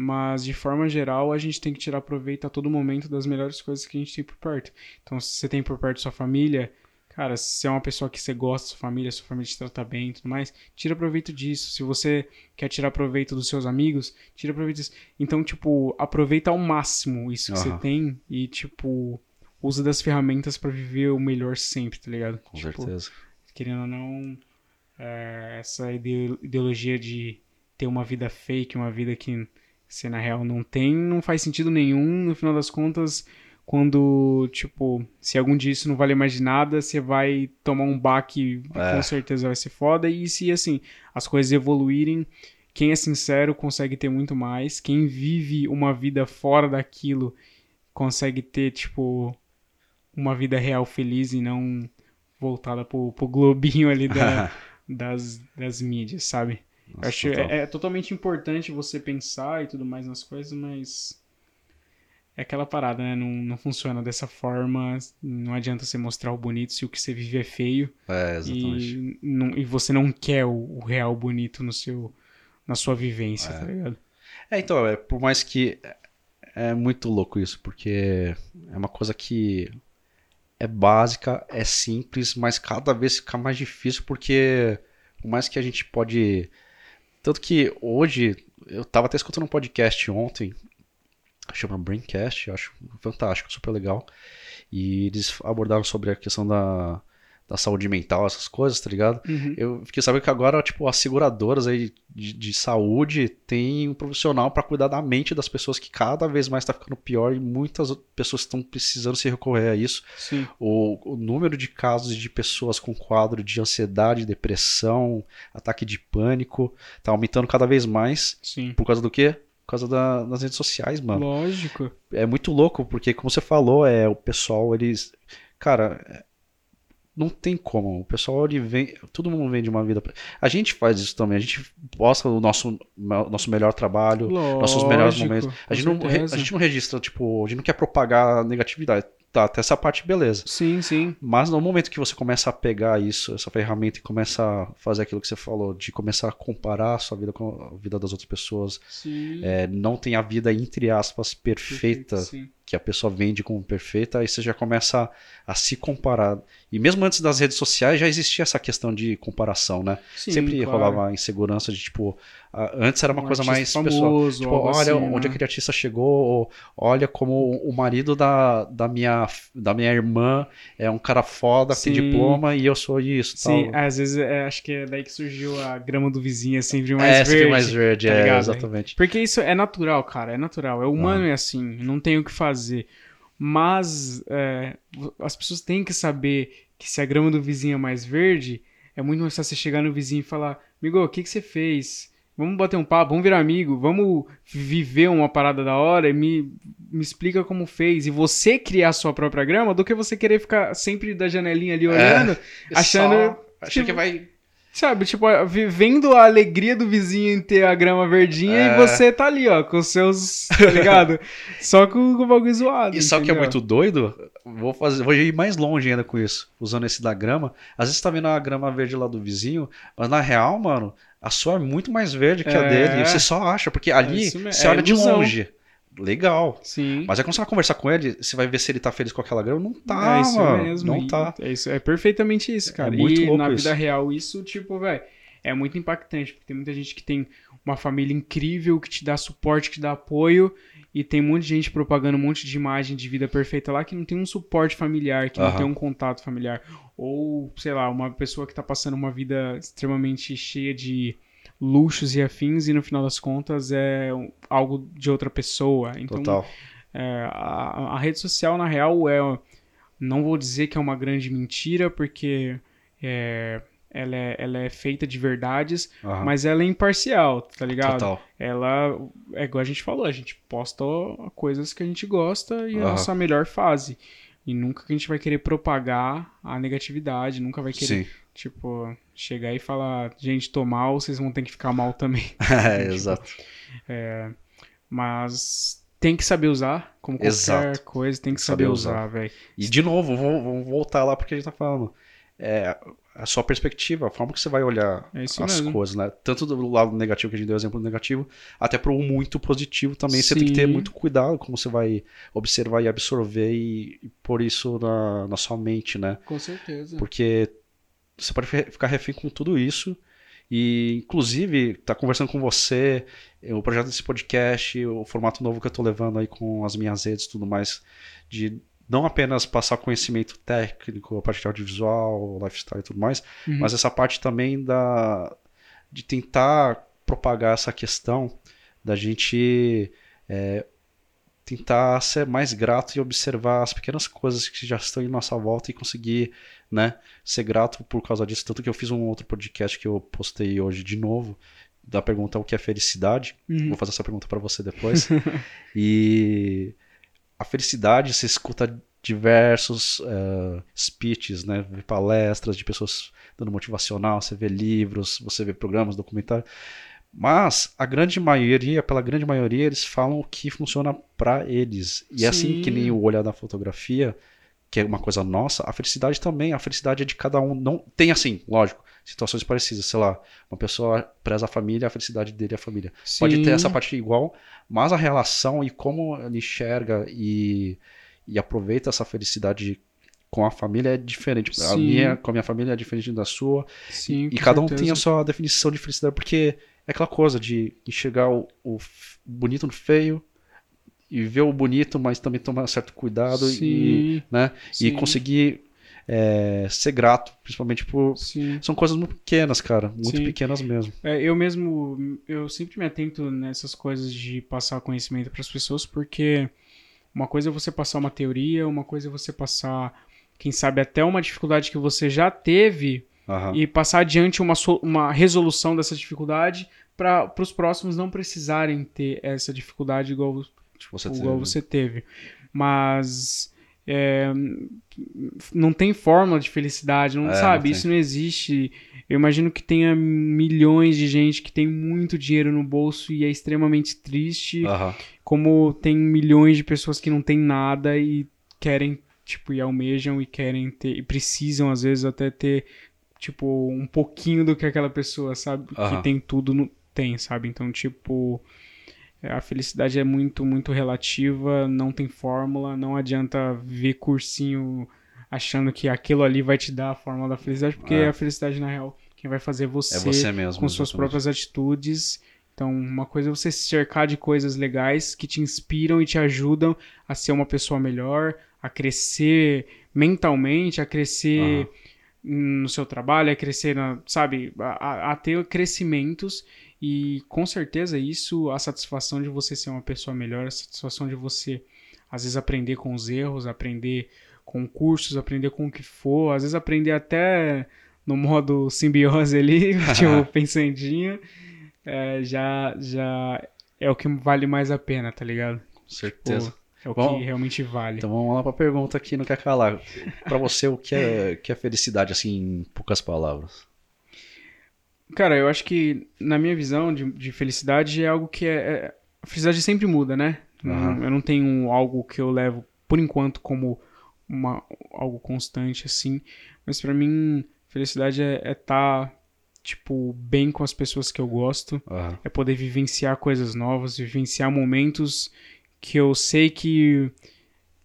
Mas, de forma geral, a gente tem que tirar proveito a todo momento das melhores coisas que a gente tem por perto. Então, se você tem por perto sua família, cara, se é uma pessoa que você gosta da sua família, sua família te trata bem e tudo mais, tira proveito disso. Se você quer tirar proveito dos seus amigos, tira proveito disso. Então, tipo, aproveita ao máximo isso que você Aham. tem e, tipo, usa das ferramentas pra viver o melhor sempre, tá ligado? Com Tipo, certeza. querendo ou não, é, essa ide- ideologia de ter uma vida fake, uma vida que você na real não tem, não faz sentido nenhum. No final das contas, quando, tipo, se algum dia isso não valer mais de nada, você vai tomar um baque, É. com certeza vai ser foda. E se, assim, as coisas evoluírem, quem é sincero consegue ter muito mais. Quem vive uma vida fora daquilo consegue ter, tipo, uma vida real feliz e não voltada pro, pro globinho ali da, das, das mídias, sabe? Nossa, acho total. é, é totalmente importante você pensar e tudo mais nas coisas, mas é aquela parada, né? Não, não funciona dessa forma. Não adianta você mostrar o bonito se o que você vive é feio É, exatamente. e, não- e você não quer o, o real bonito no seu, na sua vivência, É. tá ligado? É, então, é, por mais que é- é muito louco isso, porque é uma coisa que é básica, é simples, mas cada vez fica mais difícil porque por mais que a gente pode tanto que hoje eu tava até escutando um podcast ontem, chama Braincast, acho fantástico, super legal. E eles abordaram sobre a questão da, da saúde mental, essas coisas, tá ligado? Uhum. Eu fiquei sabendo que agora, tipo, as seguradoras aí de, de saúde tem um profissional para cuidar da mente das pessoas que cada vez mais tá ficando pior e muitas pessoas estão precisando se recorrer a isso. Sim. O, o número de casos de pessoas com quadro de ansiedade, depressão, ataque de pânico tá aumentando cada vez mais. Sim. Por causa do quê? Por causa da- das redes sociais, mano Lógico. é muito louco, porque como você falou, é o pessoal, eles. Cara, não tem como. O pessoal ele vem. Todo mundo vem de uma vida. pra- A gente faz isso também. A gente posta o nosso, nosso melhor trabalho, nossos melhores Lógico, momentos. A gente, não, a gente não registra, tipo, a gente não quer propagar negatividade. Tá, até essa parte, beleza. Sim, sim. Mas no momento que você começa a pegar isso, essa ferramenta, e começa a fazer aquilo que você falou, de começar a comparar a sua vida com a vida das outras pessoas, é, não tem a vida, entre aspas, perfeita Sim. Que a pessoa vende como perfeita, aí você já começa a, a se comparar. E mesmo antes das redes sociais já existia essa questão de comparação, né? Sim, Sempre claro. rolava a insegurança de, tipo, ah, antes era uma Um coisa mais pessoal. famoso, Tipo, algo olha assim, onde né? aquele artista chegou, ou olha como o marido da, da, minha, da minha irmã é um cara foda, tem Sim. diploma e eu sou isso. Sim, tal. às vezes é, acho que é daí que surgiu a grama do vizinho, é sempre mais é, verde. mais verde, tá é, ligado? exatamente. Porque isso é natural, cara, é natural. É humano, é assim, não tem o que fazer. Mas é, as pessoas têm que saber que se a grama do vizinho é mais verde, é muito mais fácil você chegar no vizinho e falar: Amigo, o que, que você fez? Vamos bater um papo, vamos virar amigo, vamos viver uma parada da hora e me, me explica como fez. E você criar a sua própria grama do que você querer ficar sempre da janelinha ali olhando, achando. Só- achando tipo, que vai. Sabe, tipo, vivendo a alegria do vizinho em ter a grama verdinha É. e você tá ali, ó, com os seus, tá ligado? Só com, com o bagulho zoado. E o que é muito doido? Vou, fazer, vou ir mais longe ainda com isso, usando esse da grama. Às vezes você tá vendo a grama verde lá do vizinho, mas na real, mano, a sua é muito mais verde que a É. dele. E você só acha, porque ali mesmo, você é olha de ilusão. longe. Legal. Sim. Mas aí quando você vai conversar com ele, você vai ver se ele tá feliz com aquela grama. Não tá, é isso mano. mesmo. Não tá. É, isso, é perfeitamente isso, cara. muito e louco na isso. vida real, isso, tipo, velho, é muito impactante, porque tem muita gente que tem uma família incrível, que te dá suporte, que te dá apoio, e tem um monte de gente propagando um monte de imagem de vida perfeita lá que não tem um suporte familiar, que não Aham. tem um contato familiar. Ou, sei lá, uma pessoa que tá passando uma vida extremamente cheia de luxos e afins, e no final das contas é algo de outra pessoa. Então, Total. é, a, a rede social, na real, é. Não vou dizer que é uma grande mentira, porque é, ela, é, ela é feita de verdades, Aham. mas ela é imparcial, tá ligado? Total. Ela, é igual a gente falou, a gente posta coisas que a gente gosta e a Aham. nossa melhor fase. E nunca que a gente vai querer propagar a negatividade, nunca vai querer, Sim. tipo, chegar e falar, gente, tô mal, vocês vão ter que ficar mal também. É, Tipo, exato. Mas tem que saber usar, como qualquer Exato. coisa, tem que Saber saber, usar. usar, velho. E de novo, vamos voltar lá porque a gente tá falando. É, a sua perspectiva, a forma que você vai olhar É as mesmo. coisas, né? Tanto do lado negativo que a gente deu exemplo negativo, até pro muito positivo também. Você tem que ter Sim. muito cuidado como você vai observar e absorver e, e pôr isso na, na sua mente, né? Com certeza. Porque você pode ficar refém com tudo isso. E, inclusive, tá conversando com você, eh, o projeto desse podcast, o formato novo que eu tô levando aí com as minhas redes e tudo mais, de não apenas passar conhecimento técnico, a parte de audiovisual, lifestyle e tudo mais, Uhum. mas essa parte também da de tentar propagar essa questão da gente é, tentar ser mais grato e observar as pequenas coisas que já estão em nossa volta e conseguir né, ser grato por causa disso. Tanto que eu fiz um outro podcast que eu postei hoje de novo, da pergunta o que é felicidade. Uhum. Vou fazer essa pergunta para você depois. e a felicidade, você escuta diversos eh, speeches, né? Palestras de pessoas dando motivacional, você vê livros, você vê programas, documentários. Mas a grande maioria, pela grande maioria, eles falam o que funciona para eles. E é assim Sim. que nem o olhar da fotografia, que é uma coisa nossa, a felicidade também, a felicidade é de cada um. Não tem assim, lógico, situações parecidas, sei lá, uma pessoa preza a família, a felicidade dele é a família. Pode ter Sim. essa parte igual, mas a relação e como ele enxerga e, e aproveita essa felicidade com a família é diferente. A Sim. minha com a minha família é diferente da sua. Sim, e cada um certeza. tem a sua definição de felicidade, porque é aquela coisa de enxergar o, o bonito no feio e ver o bonito, mas também tomar certo cuidado e, Sim, né, e sim, conseguir é, ser grato, principalmente por. Sim. São coisas muito pequenas, cara. Muito Sim. pequenas mesmo. É, eu mesmo, eu sempre me atento nessas coisas de passar conhecimento para as pessoas, porque uma coisa é você passar uma teoria, uma coisa é você passar, quem sabe, até uma dificuldade que você já teve Aham. e passar adiante uma, uma resolução dessa dificuldade para os próximos não precisarem ter essa dificuldade igual Tipo, você igual teve- você teve. Mas é, não tem fórmula de felicidade, não É, sabe? não. Isso não existe. Eu imagino que tenha milhões de gente que tem muito dinheiro no bolso e é extremamente triste, como tem milhões de pessoas que não têm nada e querem, tipo, e almejam e querem ter, e precisam às vezes até ter, tipo, um pouquinho do que aquela pessoa, sabe? Aham. Que tem tudo, no, tem, sabe? Então, tipo, é, a felicidade é muito, muito relativa, não tem fórmula, não adianta ver cursinho achando que aquilo ali vai te dar a fórmula da felicidade, porque É. a felicidade, na real, quem vai fazer é você, É você mesmo. com suas exatamente. próprias atitudes. Então, uma coisa é você se cercar de coisas legais que te inspiram e te ajudam a ser uma pessoa melhor, a crescer mentalmente, a crescer Aham. No seu trabalho, a crescer, na, sabe, a, a- ter crescimentos e com certeza isso, a satisfação de você ser uma pessoa melhor, a satisfação de você às vezes aprender com os erros, aprender com cursos, aprender com o que for, às vezes aprender até no modo simbiose ali, tipo pensandinho, é, já, já é o que vale mais a pena, tá ligado? Com certeza. É o Bom, que realmente vale. Então vamos lá pra pergunta aqui, não quer calar. Pra você, o que é, que é felicidade, assim, em poucas palavras? Cara, eu acho que, na minha visão de, de felicidade, é algo que é, é- A felicidade sempre muda, né? Aham. eu não tenho algo que eu levo, por enquanto, como uma, algo constante, assim. Mas pra mim, felicidade é estar, tipo, bem com as pessoas que eu gosto. Aham. É poder vivenciar coisas novas, vivenciar momentos que eu sei que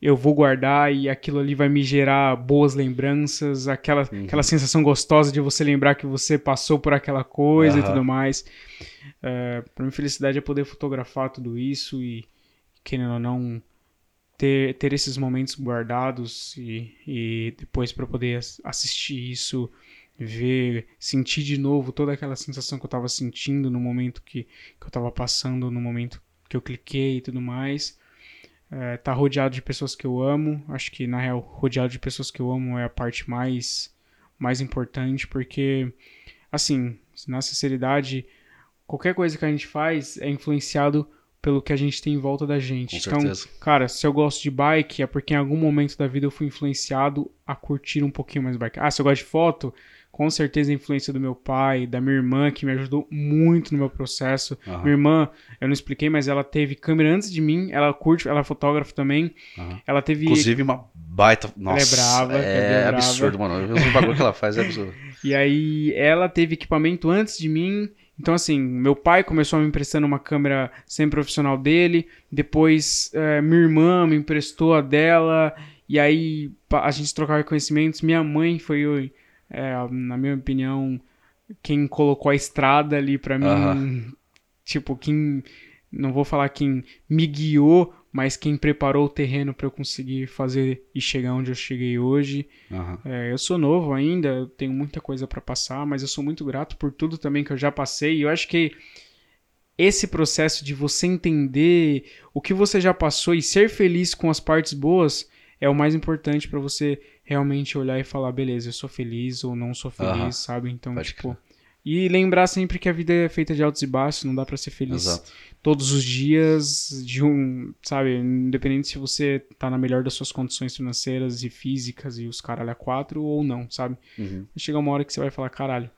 eu vou guardar e aquilo ali vai me gerar boas lembranças, aquela, Uhum. aquela sensação gostosa de você lembrar que você passou por aquela coisa e Aham. tudo mais. É, para mim, felicidade é poder fotografar tudo isso e, querendo ou não, ter, ter esses momentos guardados e, e depois para poder ass- assistir isso, ver, sentir de novo toda aquela sensação que eu tava sentindo no momento que, que eu tava passando, no momento que eu cliquei e tudo mais. É, tá rodeado de pessoas que eu amo. Acho que, na real, rodeado de pessoas que eu amo é a parte mais, mais importante, porque, assim, na sinceridade, qualquer coisa que a gente faz é influenciado pelo que a gente tem em volta da gente. Com então, certeza. Cara, se eu gosto de bike é porque em algum momento da vida eu fui influenciado a curtir um pouquinho mais bike. Ah, se eu gosto de foto, com certeza a influência do meu pai, da minha irmã, que me ajudou muito no meu processo. Aham. Minha irmã, eu não expliquei, mas ela teve câmera antes de mim, ela curte, ela é fotógrafa também. Aham. Ela teve. Inclusive uma baita. Nossa, brava, ela é é bem brava. absurdo, mano. O bagulho que ela faz é absurdo. E aí ela teve equipamento antes de mim. Então, assim, meu pai começou me emprestando uma câmera semi-profissional dele. Depois, eh, minha irmã me emprestou a dela. E aí a gente trocava conhecimentos. Minha mãe foi, eh, na minha opinião, quem colocou a estrada ali pra mim. Aham. Tipo, quem. Não vou falar quem me guiou, mas quem preparou o terreno pra eu conseguir fazer e chegar onde eu cheguei hoje. É, eu sou novo ainda, eu tenho muita coisa pra passar, mas eu sou muito grato por tudo também que eu já passei. E eu acho que esse processo de você entender o que você já passou e ser feliz com as partes boas é o mais importante pra você realmente olhar e falar, beleza, eu sou feliz ou não sou feliz, Aham. sabe? Então, Pode tipo, e lembrar sempre que a vida é feita de altos e baixos, não dá pra ser feliz Exato. todos os dias de um, sabe, independente se você tá na melhor das suas condições financeiras e físicas e os caralho a quatro ou não, sabe? Uhum. Chega uma hora que você vai falar, caralho,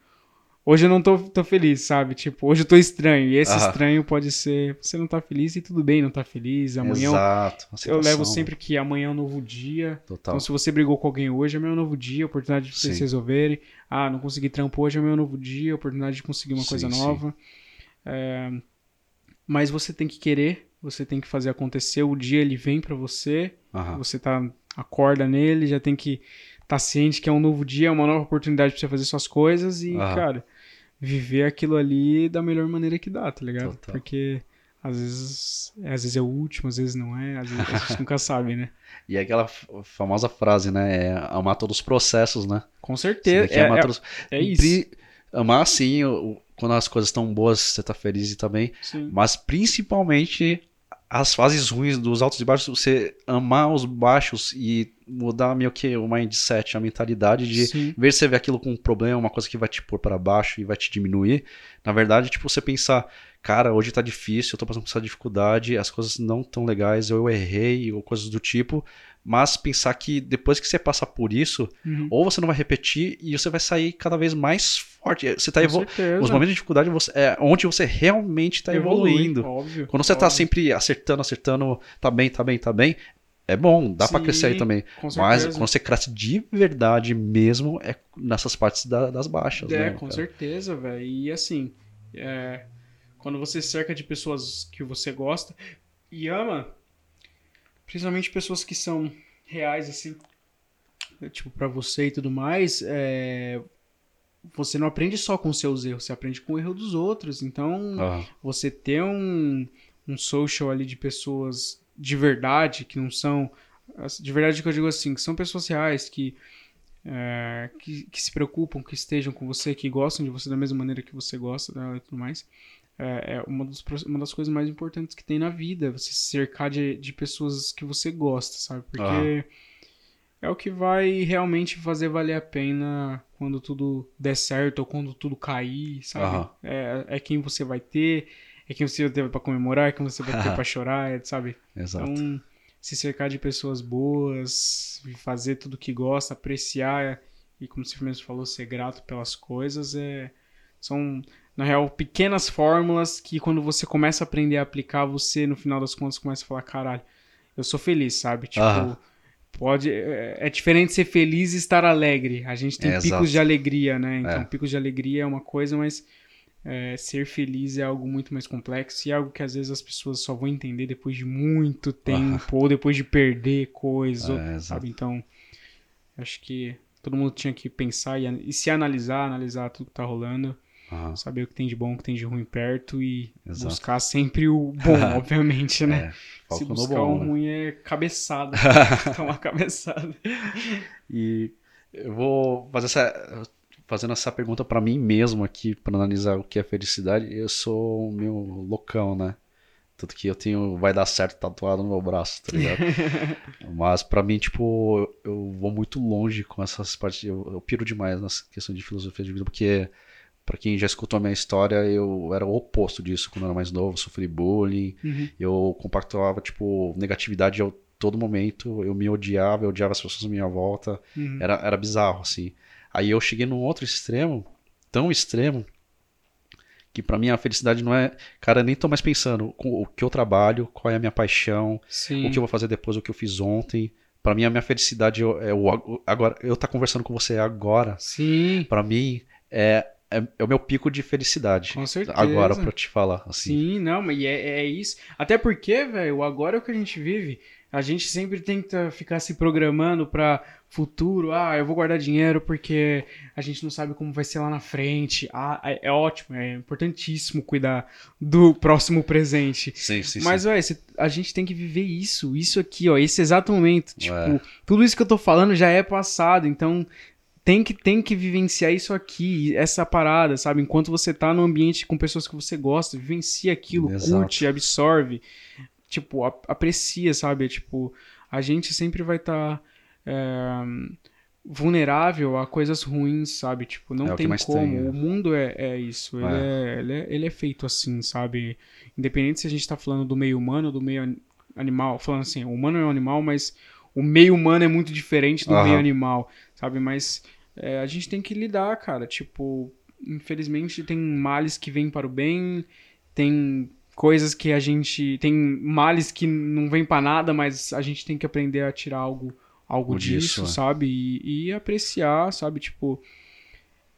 hoje eu não tô, tô feliz, sabe? Tipo, hoje eu tô estranho. E esse estranho pode ser, você não tá feliz e tudo bem não tá feliz. Amanhã Exato. eu Aceitação, levo sempre que amanhã é um novo dia. Total. Então, se você brigou com alguém hoje, amanhã é um novo dia, oportunidade de vocês se resolverem. Ah, não consegui trampo hoje, amanhã é um novo dia, oportunidade de conseguir uma Sim, coisa nova. É, Mas você tem que querer, você tem que fazer acontecer. O dia ele vem pra você, Aham. você tá acorda nele, já tem que estar ciente que é um novo dia, é uma nova oportunidade pra você fazer suas coisas e, Aham. cara, viver aquilo ali da melhor maneira que dá, tá ligado? Total. Porque às vezes, às vezes é o último, às vezes não é, às vezes a gente nunca sabe, né? E é aquela famosa frase, né? É amar todos os processos, né? Com certeza. É, é, todos- é isso. Amar assim, quando as coisas estão boas, você tá feliz e tá bem. Sim. Mas principalmente as fases ruins dos altos e baixos, você amar os baixos e mudar meio que o mindset, a mentalidade de Sim. vez de você ver aquilo como um problema, uma coisa que vai te pôr para baixo e vai te diminuir, na verdade, tipo, você pensar, cara, hoje tá difícil, eu tô passando por essa dificuldade, as coisas não tão legais, eu errei, ou coisas do tipo, mas pensar que depois que você passar por isso, Uhum. ou você não vai repetir e você vai sair cada vez mais forte. Você tá Com evolu certeza. Os momentos de dificuldade você, é onde você realmente tá Evolui, evoluindo. Óbvio. Quando você tá óbvio. sempre acertando, acertando, tá bem, tá bem, tá bem, é bom, dá Sim, crescer aí também. Mas quando você cresce de verdade mesmo, é nessas partes da- das baixas, É, né? com cara? certeza, velho. E assim, é, quando você cerca de pessoas que você gosta e ama, principalmente pessoas que são reais, assim, tipo, para você e tudo mais, é, você não aprende só com seus erros, você aprende com o erro dos outros. Então, Aham. você ter um, um social ali de pessoas de verdade, que não são. De verdade que eu digo assim, que são pessoas reais, que, é, que, que se preocupam, que estejam com você, que gostam de você da mesma maneira que você gosta dela e tudo mais. É, é uma, dos pro- uma das coisas mais importantes que tem na vida, você se cercar de, de pessoas que você gosta, sabe? Porque Aham. é o que vai realmente fazer valer a pena quando tudo der certo ou quando tudo cair, sabe? Aham. É, é quem você vai ter, é quem você vai ter pra comemorar, é quem você vai ter pra chorar, é, sabe? Exato. Então, se cercar de pessoas boas, fazer tudo que gosta, apreciar e, como você mesmo falou, ser grato pelas coisas, é, são, na real, pequenas fórmulas que quando você começa a aprender a aplicar, você, no final das contas, começa a falar, caralho, eu sou feliz, sabe? Tipo, pode... É, é diferente ser feliz e estar alegre. A gente tem É, picos exato. de alegria, né? Então, É. picos de alegria é uma coisa, mas é, ser feliz é algo muito mais complexo e é algo que às vezes as pessoas só vão entender depois de muito tempo ou depois de perder ou- É, exato. sabe? Então, acho que todo mundo tinha que pensar e, e se analisar, analisar tudo que tá rolando, Aham. saber o que tem de bom, o que tem de ruim perto e Exato. buscar sempre o bom, obviamente, né? É, se buscar bom, o né? ruim é cabeçada, tomar cabeçada. E eu vou fazer essa, fazendo essa pergunta pra mim mesmo aqui, pra analisar o que é felicidade. Eu sou meio loucão, né? Tanto que eu tenho vai dar certo tatuado no meu braço, tá ligado? Mas pra mim, tipo, eu, eu vou muito longe com essas partes. Eu, eu piro demais nessa questão de filosofia de vida, porque pra quem já escutou a minha história, eu era o oposto disso quando eu era mais novo, sofri bullying, Uhum. eu compactuava, tipo, negatividade a todo momento, eu me odiava, eu odiava as pessoas à minha volta, Uhum. era, era bizarro, assim. Aí eu cheguei num outro extremo, tão extremo, que pra mim a felicidade não é. Cara, eu nem tô mais pensando com o que eu trabalho, qual é a minha paixão, Sim. o que eu vou fazer depois, o que eu fiz ontem. Pra mim, a minha felicidade é o ag- agora. Eu tá conversando com você agora. Sim, Pra mim, é, é, é o meu pico de felicidade. com certeza. Agora, pra te falar, assim. Sim, não, mas é, é isso. Até porque, velho, agora é o que a gente vive. A gente sempre tenta ficar se programando pra futuro. Ah, eu vou guardar dinheiro porque a gente não sabe como vai ser lá na frente. Ah, é, é ótimo, é importantíssimo cuidar do próximo presente. Sim, sim, Mas, sim. velho, cê- a gente tem que viver isso, isso aqui, ó, esse exato momento. Tipo, É. tudo isso que eu tô falando já é passado, então tem que, tem que vivenciar isso aqui, essa parada, sabe? Enquanto você tá no ambiente com pessoas que você gosta, vivencia aquilo, Exato. curte, absorve, tipo, ap- aprecia, sabe? Tipo, a gente sempre vai estar vulnerável a coisas ruins, sabe? Tipo, não É tem como. tem, é. O mundo é, é isso. Ele É. é. ele, é, ele é feito assim, sabe? Independente se a gente tá falando do meio humano ou do meio an- animal. Falando assim, o humano é um animal, mas o meio humano é muito diferente do Aham. meio animal, sabe? Mas é, a gente tem que lidar, cara. Tipo, infelizmente tem males que vêm para o bem, tem coisas que a gente. Tem males que não vêm para nada, mas a gente tem que aprender a tirar algo, algo disso, disso, é. sabe? E, e apreciar, sabe? Tipo.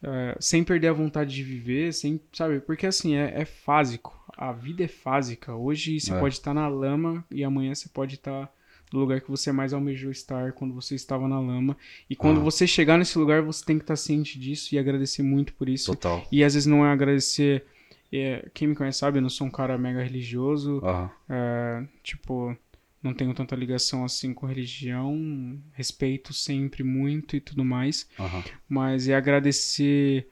é, sem perder a vontade de viver, sem, sabe? Porque assim, é, é fásico. A vida é fásica. Hoje você É. pode estar na lama e amanhã você pode estar no lugar que você mais almejou estar quando você estava na lama. E quando Ah. você chegar nesse lugar, você tem que estar ciente disso e agradecer muito por isso. Total. E às vezes não é agradecer. é, quem me conhece sabe, eu não sou um cara mega religioso. Aham. é, tipo, não tenho tanta ligação assim com religião. Respeito sempre muito e tudo mais. Mas é agradecer.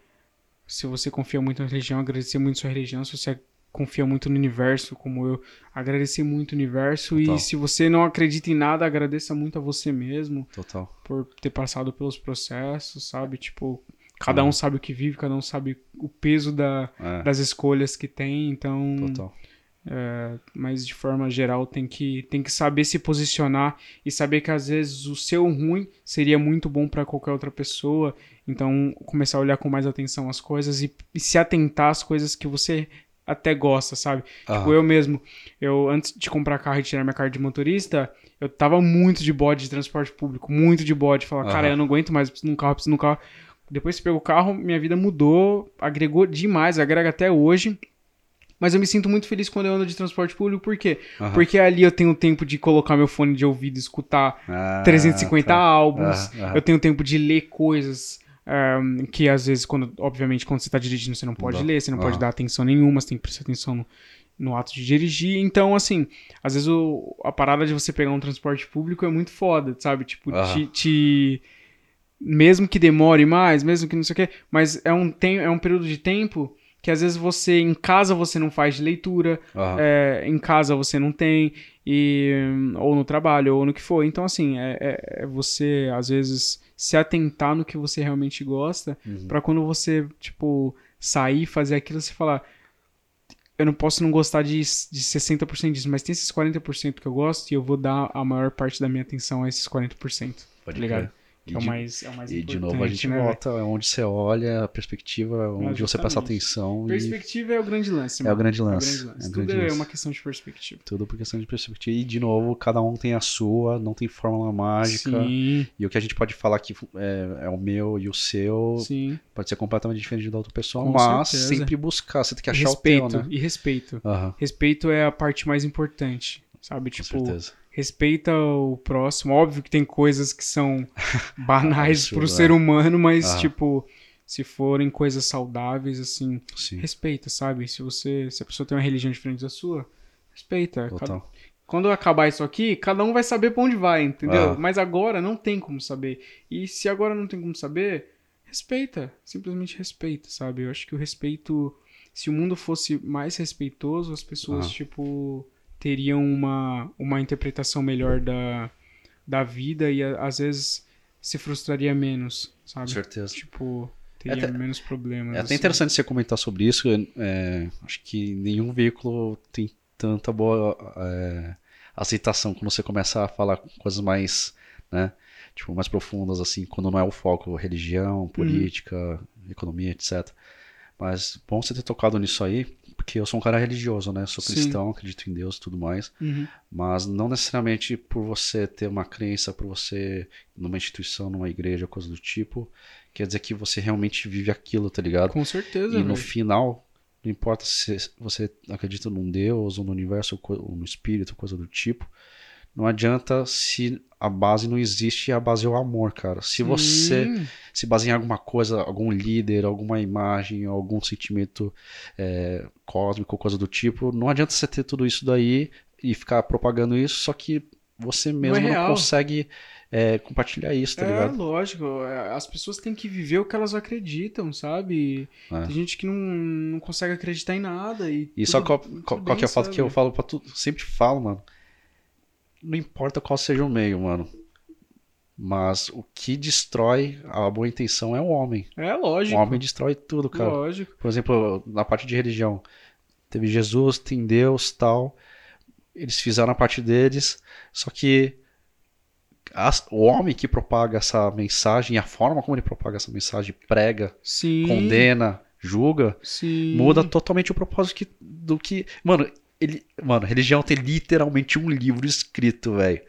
Se você confia muito na religião, agradecer muito sua religião. Se você confia muito no universo, como eu, agradecer muito o universo. Total. E se você não acredita em nada, agradeça muito a você mesmo Total. por ter passado pelos processos, sabe? Tipo, cada Uhum. um sabe o que vive, cada um sabe o peso da, É. das escolhas que tem, então. Total. é, mas de forma geral tem que, tem que saber se posicionar e saber que às vezes o seu ruim seria muito bom para qualquer outra pessoa. Então começar a olhar com mais atenção as coisas e, e se atentar às coisas que você até gosta, sabe? Tipo, Aham. eu mesmo, eu antes de comprar carro e tirar minha carta de motorista, eu tava muito de bode de transporte público, muito de bode. Falar, cara, Aham. eu não aguento mais, eu preciso de um carro, preciso de um carro. Depois que pegou o carro, minha vida mudou, agregou demais, agrega até hoje. Mas eu me sinto muito feliz quando eu ando de transporte público, por quê? Aham. Porque ali eu tenho tempo de colocar meu fone de ouvido escutar Ah, 350 tá. álbuns. Eu tenho tempo de ler coisas ahm, que às vezes, quando, obviamente, quando você tá dirigindo, você não pode dá. ler, você não pode Aham. dar atenção nenhuma, você tem que prestar atenção no, no ato de dirigir. Então, assim, às vezes o- a parada de você pegar um transporte público é muito foda, sabe? Tipo, Aham. te, te- Mesmo que demore mais, mesmo que não sei o quê, mas é um, tem, é um período de tempo que às vezes você, em casa, você não faz de leitura, é, em casa você não tem, e, ou no trabalho, ou no que for. Então, assim, é, é- é você, às vezes, se atentar no que você realmente gosta, Uhum. pra quando você, tipo, sair, fazer aquilo, você falar. Eu não posso não gostar de, de 60% disso, mas tem esses 40% que eu gosto e eu vou dar a maior parte da minha atenção a esses 40%. Pode tá ligado? E é o mais, é o mais E de novo a gente né, volta é onde você olha, a perspectiva, é onde você presta Justamente. atenção. velho? E Perspectiva é o grande lance, é o mano. grande É o lance. grande lance. é o Tudo grande é lance. uma questão de perspectiva. Tudo por questão de perspectiva. E, de novo, cada um tem a sua, não tem fórmula mágica. Sim, E o que a gente pode falar aqui é, é o meu e o seu. sim. Pode ser completamente diferente da outra pessoa, Com mas certeza. sempre buscar. Você tem que achar respeito, o teu, né? e respeito. Aham, Respeito é a parte mais importante, sabe? com Tipo, certeza. Respeita o próximo. Óbvio que tem coisas que são banais Absurdo, pro é. ser humano, mas, Ah. tipo, se forem coisas saudáveis, assim, Sim, respeita, sabe? Se você, se a pessoa tem uma religião diferente da sua, respeita. Cada- quando acabar isso aqui, cada um vai saber pra onde vai, entendeu? Ah. Mas agora não tem como saber. E se agora não tem como saber, respeita. Simplesmente respeita, sabe? Eu acho que o respeito. Se o mundo fosse mais respeitoso, as pessoas, Ah. tipo, teriam uma, uma interpretação melhor da, da vida e às vezes se frustraria menos, Com sabe? certeza. Tipo, teria até- menos problemas. É até assim. interessante você comentar sobre isso. é, acho que nenhum veículo tem tanta boa é, aceitação quando você começa a falar coisas mais, né, tipo, mais profundas, assim, quando não é o foco religião, política, economia, etc. Mas bom você ter tocado nisso aí, porque eu sou um cara religioso, né? Sou Sim. cristão, acredito em Deus e tudo mais. Uhum. Mas não necessariamente por você ter uma crença, por você ir numa instituição, numa igreja, coisa do tipo, quer dizer que você realmente vive aquilo, tá ligado? Com certeza, E no velho. final, não importa se você acredita num Deus, ou no universo, ou no espírito, coisa do tipo, não adianta se a base não existe a base é o amor, cara. Se você Sim. se baseia em alguma coisa, algum líder, alguma imagem, algum sentimento é, cósmico, coisa do tipo, não adianta você ter tudo isso daí e ficar propagando isso, só que você mesmo não, real. consegue é, compartilhar isso, tá é, ligado? lógico. é, As pessoas têm que viver o que elas acreditam, sabe? É. Tem gente que não, não consegue acreditar em nada. E, E tudo- só qual, qual, bem, qual que é foto sabe? que eu falo pra tu, sempre falo, mano. Não importa qual seja o meio, mano. Mas o que destrói a boa intenção é o homem. É O lógico. homem destrói tudo, cara. Lógico. Por exemplo, na parte de religião, teve Jesus, tem Deus, tal. Eles fizeram a parte deles, só que as- o homem que propaga essa mensagem, a forma como ele propaga essa mensagem, prega, Sim. condena, julga, Sim. muda totalmente o propósito que- do que. Mano, ele, mano, religião tem literalmente um livro escrito, velho.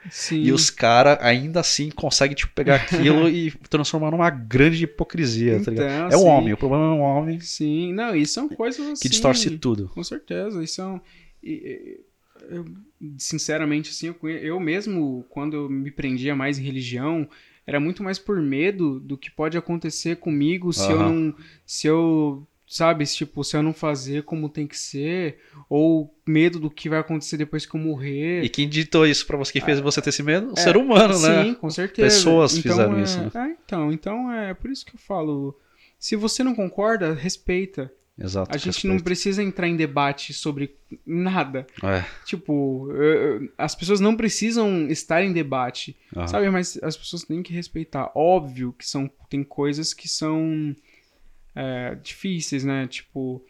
E os caras ainda assim conseguem tipo, pegar aquilo e transformar numa grande hipocrisia, tá ligado? Então, É o sim. homem, o problema é o homem Sim. Não, isso são coisas assim. que distorce tudo. Com certeza. Isso são. e- e- eu, sinceramente, assim, eu, eu mesmo, quando eu me prendia mais em religião, era muito mais por medo do que pode acontecer comigo se eu Aham. não. Se eu. Sabe, se, tipo, se eu não fazer como tem que ser, ou medo do que vai acontecer depois que eu morrer. E quem ditou isso pra você? Quem fez você ter esse medo? O ser humano, Sim, né? com certeza. Pessoas Então, fizeram é- isso, né? é, então, então é por isso que eu falo. Se você não concorda, respeita. Exato. A gente não precisa entrar em debate sobre nada. É, Tipo, as pessoas não precisam estar em debate, aham. sabe? Mas as pessoas têm que respeitar. Óbvio que são, tem coisas que são é, difíceis, né? Tipo,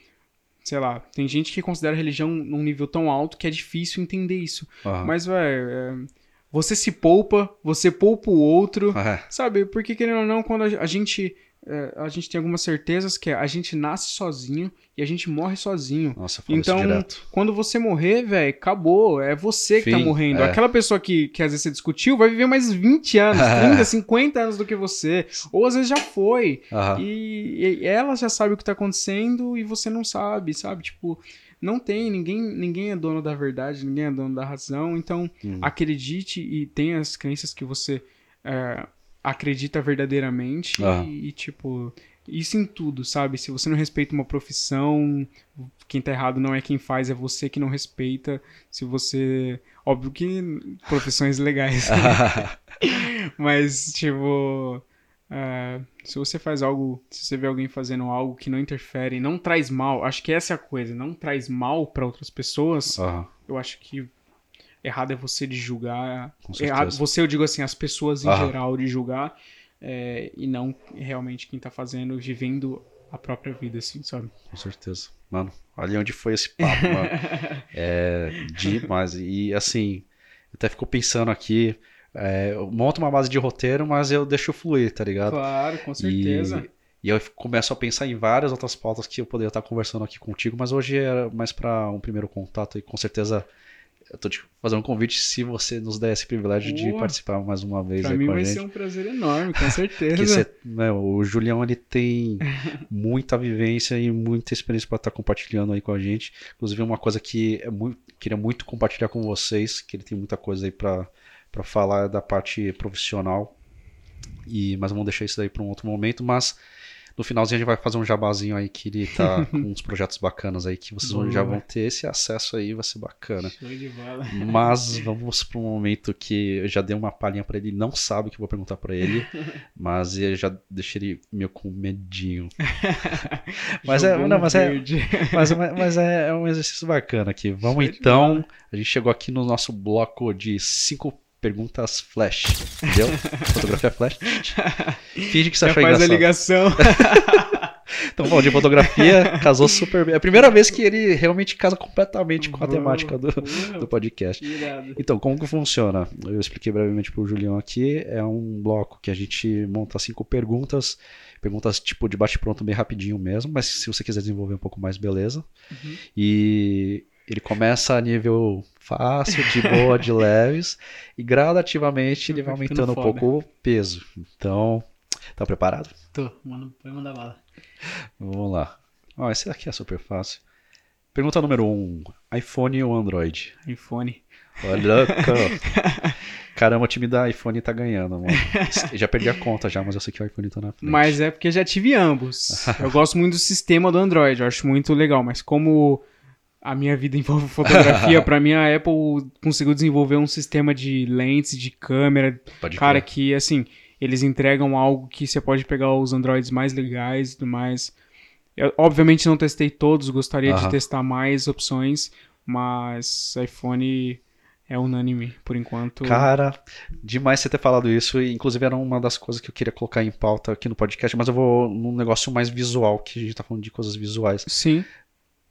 sei lá, tem gente que considera a religião num nível tão alto que é difícil entender isso. aham. Mas, velho, você se poupa, você poupa o outro, É, sabe? Porque, querendo ou não, quando a gente. É, a gente tem algumas certezas que é a gente nasce sozinho e a gente morre sozinho. Nossa, Então. Quando você morrer, velho, acabou. É você que tá Fim, morrendo. é. Aquela pessoa que, que às vezes você discutiu vai viver mais 20 anos, 30, 50 anos do que você. Ou às vezes já foi. Aham. E, e ela já sabe o que tá acontecendo e você não sabe, sabe? Tipo, não tem, ninguém, ninguém é dono da verdade, ninguém é dono da razão, então Hum. acredite e tenha as crenças que você é, acredita verdadeiramente Ah. e, e, tipo, isso em tudo, sabe? Se você não respeita uma profissão, quem tá errado não é quem faz, é você que não respeita. Se você. Óbvio que profissões legais. Mas, tipo. é, se você faz algo. Se você vê alguém fazendo algo que não interfere, não traz mal. Acho que essa é a coisa. Não traz mal pra outras pessoas. Aham, Eu acho que. Errado é você de julgar. Errado, você, eu digo assim, as pessoas em Aham. geral de julgar. é, e não realmente quem tá fazendo, vivendo a própria vida, assim, sabe? com certeza. Mano, olha onde foi esse papo, mano. É demais. E assim, eu até fico pensando aqui. é, eu monto uma base de roteiro, mas eu deixo fluir, tá ligado? Claro, com certeza. E, e eu começo a pensar em várias outras pautas que eu poderia estar conversando aqui contigo, mas hoje é mais para um primeiro contato e com certeza eu tô te fazendo um convite se você nos der esse privilégio de Boa. participar mais uma vez Pra aí mim com a vai gente. ser um prazer enorme, com certeza. Você, né, o Julião ele tem muita vivência e muita experiência para estar compartilhando aí com a gente. Inclusive uma coisa que é muito, queria muito compartilhar com vocês, que ele tem muita coisa aí para para falar da parte profissional. E mas vamos deixar isso daí para um outro momento, mas no finalzinho a gente vai fazer um jabazinho aí que ele tá com uns projetos bacanas aí que vocês vão- já Boa. vão ter esse acesso aí, vai ser bacana. Show de bola. Mas vamos para um momento que eu já dei uma palhinha para ele, não sabe o que eu vou perguntar para ele, mas eu já deixei ele meio com medinho. Mas é- não, um mas é-. Mas, mas- mas é, é um exercício bacana aqui. Vamos Show então. A gente chegou aqui no nosso bloco de cinco perguntas flash. Entendeu? Fotografia flash. Finge que você Já achou faz a ligação. Então, bom, de fotografia, casou super bem. É a primeira vez que ele realmente casa completamente com a Boa, temática do, boa. do podcast. Então, como que funciona? Eu expliquei brevemente pro Julião aqui. É um bloco que a gente monta cinco perguntas. Perguntas tipo de bate-pronto bem rapidinho mesmo, mas se você quiser desenvolver um pouco mais, beleza. Uhum. E ele começa a nível fácil, de boa, de leves, e gradativamente ele vai aumentando um pouco o peso. Então, tá preparado? Tô, mano, vai mandar bala. Vamos lá. Ó, esse aqui é super fácil. Pergunta número 1: um, iPhone ou Android? iPhone. Olha, cara. Caramba, o time da iPhone tá ganhando, mano. Já perdi a conta já, mas eu sei que o iPhone tá na frente. Mas é porque já tive ambos. Eu gosto muito do sistema do Android, eu acho muito legal, mas como a minha vida envolve fotografia, pra mim a Apple conseguiu desenvolver um sistema de lentes, de câmera, Pode cara, que assim, eles entregam algo que você pode pegar os Androids mais legais e tudo mais. Eu, obviamente não testei todos, gostaria Aham. de testar mais opções, mas iPhone é unânime por enquanto. Cara, demais você ter falado isso, e inclusive era uma das coisas que eu queria colocar em pauta aqui no podcast, mas eu vou num negócio mais visual, que a gente tá falando de coisas visuais. Sim,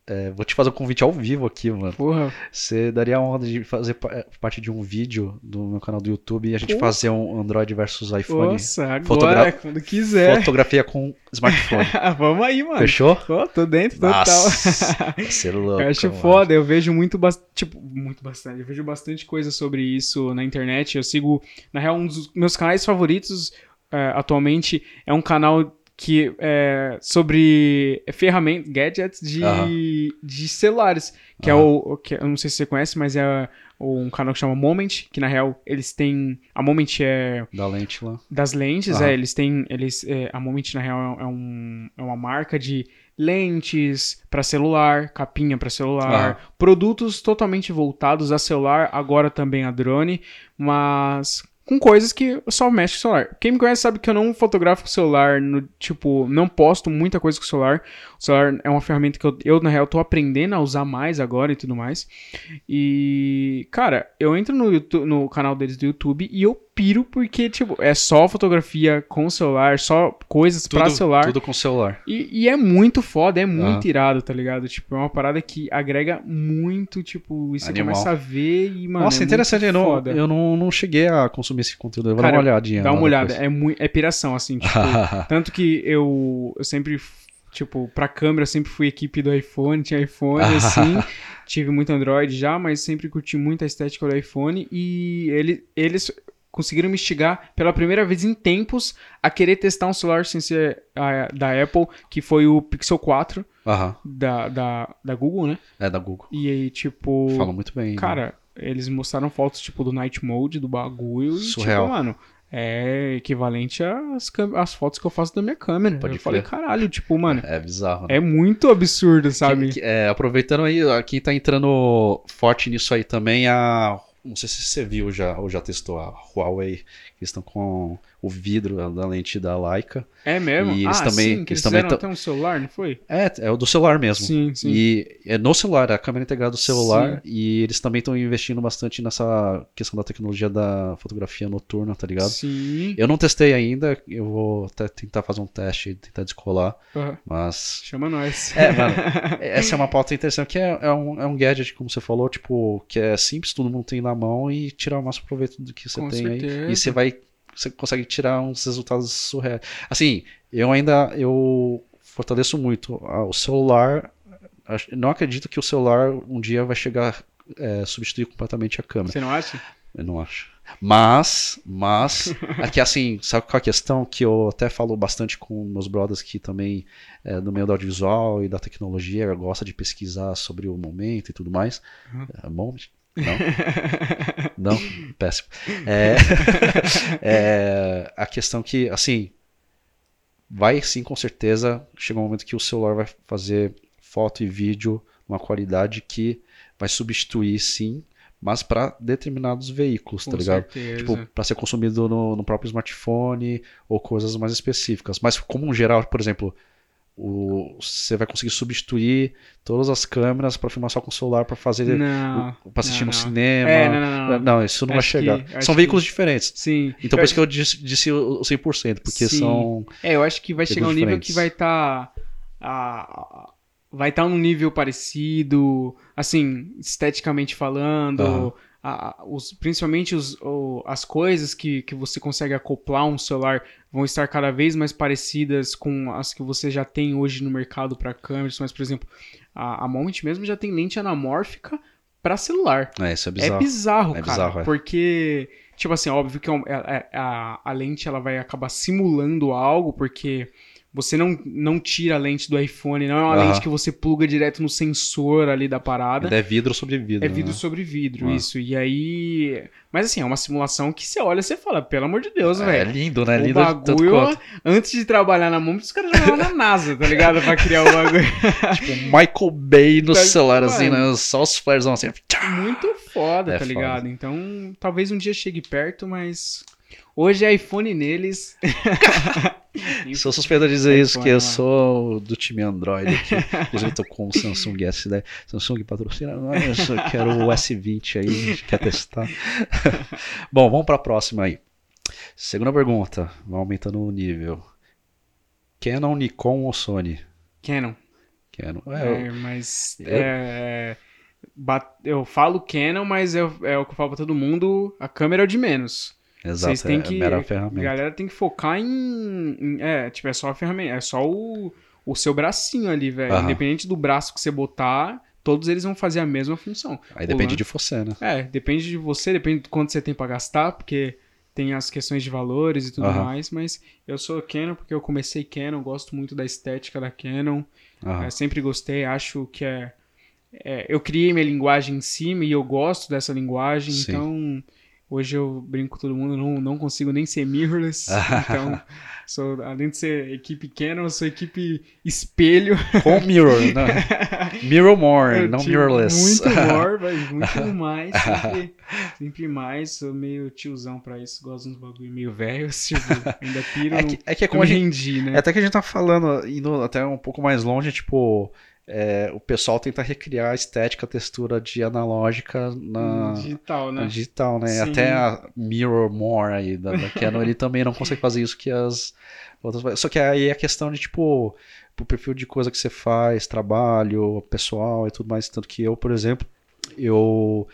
É, vou te fazer um convite ao vivo aqui, mano. porra. Você daria a onda de fazer é, parte de um vídeo do meu canal do YouTube e a gente Pô. fazer um Android versus iPhone? Nossa, agora, Fotogra- quando quiser. Fotografia com smartphone. Vamos aí, mano. Fechou? Pô, tô dentro total. Nossa, vai ser louco. Eu acho mano. foda, eu vejo muito, bas- tipo, muito bastante, eu vejo bastante coisa sobre isso na internet, eu sigo, na real, um dos meus canais favoritos é, atualmente é um canal que é sobre ferramentas, gadgets de, de celulares, que é o, o que eu não sei se você conhece, mas é um canal que chama Moment, que na real eles têm, a Moment é Da lente lá. das lentes, é, eles têm, eles, é, a Moment na real é, um, é uma marca de lentes para celular, capinha para celular, produtos totalmente voltados a celular, agora também a drone, mas com coisas que só mexe com o celular. Quem me conhece sabe que eu não fotografo com o celular, no, tipo, não posto muita coisa com o celular. O celular é uma ferramenta que eu, eu, na real, tô aprendendo a usar mais agora e tudo mais. E, cara, eu entro no, YouTube- no canal deles do YouTube e eu piro porque, tipo, é só fotografia com celular, só coisas pra celular. Tudo com celular. E, e é muito foda, é muito Ah. irado, tá ligado? Tipo, é uma parada que agrega muito, tipo, e você começa a ver e, mano. Nossa, é interessante. Eu não, eu não, não cheguei a consumir esse conteúdo. Eu vou Cara, dar uma olhadinha. Dá uma olhada, depois. é, muito, é piração, assim, tipo. tanto que eu, eu sempre, tipo, pra câmera, eu sempre fui equipe do iPhone, tinha iPhone, assim. tive muito Android já, mas sempre curti muito a estética do iPhone. E ele, eles conseguiram me instigar pela primeira vez em tempos a querer testar um celular sem ser a, da Apple, que foi o Pixel 4 Aham. da, da, da Google, né? É da Google. E aí, tipo. Falam muito bem. né? Cara, eles mostraram fotos, tipo, do Night Mode, do bagulho. Surreal. E, tipo, mano, é equivalente às, às fotos que eu faço da minha câmera. Pode eu falei, caralho, tipo, mano, É bizarro. né? é muito absurdo, sabe? Que- que- é, aproveitando aí, aqui tá entrando forte nisso aí também a. Não sei se você viu já ou já testou a Huawei, que estão com o vidro da lente da Leica. É mesmo? E eles ah, também- sim, que eles eles também tão- até um celular, não foi? É, é o do celular mesmo. Sim, sim. E é no celular, a câmera integrada do celular. Sim. E eles também estão investindo bastante nessa questão da tecnologia da fotografia noturna, tá ligado? Sim. Eu não testei ainda, eu vou até tentar fazer um teste e tentar descolar, Aham. mas. Chama nós. É, mano, essa é uma pauta interessante, que é, é um, é um gadget, como você falou, tipo, que é simples, todo mundo tem na mão e tirar o máximo proveito do que você Com tem aí. certeza. E você vai. Você consegue tirar uns resultados surreais. Assim, eu ainda. Eu fortaleço muito ah, o celular. Não acredito que o celular um dia vai chegar a substituir completamente a câmera. Você não acha? Eu não acho. Mas, mas, aqui assim, sabe qual é a questão? Que eu até falo bastante com meus brothers que também é do meio do audiovisual e da tecnologia, gosta de pesquisar sobre o momento e tudo mais. Uhum. É, moment? Não? Não? Péssimo. É, é, a questão que, assim, vai sim, com certeza, chega um momento que o celular vai fazer foto e vídeo uma qualidade que vai substituir, sim, mas para determinados veículos, tá Com ligado? certeza. Tipo, para ser consumido no, no próprio smartphone ou coisas mais específicas. Mas como um geral, por exemplo, o, você vai conseguir substituir todas as câmeras para filmar só com o celular para fazer para assistir não, no não. cinema. É, não, não, isso não vai Acho chegar. que- São que- veículos diferentes. Sim. Então Eu por isso que eu disse, disse o 100%, porque Sim. são É, eu acho que vai chegar um nível diferentes. que vai estar. vai estar num nível parecido, assim, esteticamente falando. A- a- os, principalmente os, o- as coisas que, que você consegue acoplar a um celular vão estar cada vez mais parecidas com as que você já tem hoje no mercado para câmeras. Mas, por exemplo, a, a Moment mesmo já tem lente anamórfica para celular. É, isso é É bizarro. bizarro, É cara. bizarro, é. Porque, tipo assim, óbvio que é um- é- é- a, a lente ela vai acabar simulando algo, porque você não, não tira a lente do iPhone, não é uma Aham. lente que você pluga direto no sensor ali da parada. É vidro sobre vidro. É vidro né? sobre vidro, Ah. isso. E aí. Mas assim, é uma simulação que você olha e você fala, pelo amor de Deus, É velho. lindo, né? O lindo bagulho, antes de trabalhar na Moment, os caras jogavam na NASA, tá ligado? Pra criar o bagulho. Tipo, Michael Bay no Tá- celular, assim, mano. né? Só os flares assim. Muito foda, É tá foda. ligado? Então, talvez um dia chegue perto, mas hoje é iPhone neles. Sou suspeito de dizer É isso, que eu sou do time Android aqui. Inclusive, eu tô com o Samsung S10. Samsung patrocina nós, eu quero o S20 aí, a gente quer testar. Bom, vamos pra próxima aí. Segunda pergunta, vai aumentando o nível. Canon, Nikon ou Sony? Canon. Canon. É, É, mas eu- é, bat- eu falo Canon, mas eu- é o que eu falo pra todo mundo, a câmera é o de menos. Exato, Vocês têm é, que. mera A ferramenta. galera tem que focar em, em- É, tipo, é só a ferramenta. É só o, o seu bracinho ali, velho. Aham. Independente do braço que você botar, todos eles vão fazer a mesma função. Aí depende de você, né? É, depende de você, depende do quanto você tem pra gastar, porque tem as questões de valores e tudo Aham. mais, mas eu sou Canon porque eu comecei Canon, gosto muito da estética da Canon, Aham. é, sempre gostei, acho que é, é, Eu criei minha linguagem em cima e eu gosto dessa linguagem, Sim. então hoje eu brinco com todo mundo, não, não consigo nem ser mirrorless, então sou, além de ser equipe Canon, eu sou equipe espelho. Com mirror, né? Mirror more, Eu não mirrorless. Muito more, mas muito mais. Sempre, sempre mais. Sou meio tiozão pra isso. Gosto de uns bagulho meio velhos. Tipo, ainda piro. É que, é que é como a gente rendi, né? É até que a gente tá falando, indo até um pouco mais longe, tipo, é, o pessoal tenta recriar a estética, a textura de analógica na, Digital, na né? digital, né? Sim. Até a Mirror More aí da, da Canon, ele também não consegue fazer isso que as outras. Só que aí é a questão de, tipo, o perfil de coisa que você faz, trabalho, pessoal e tudo mais. Tanto que eu, por exemplo, eu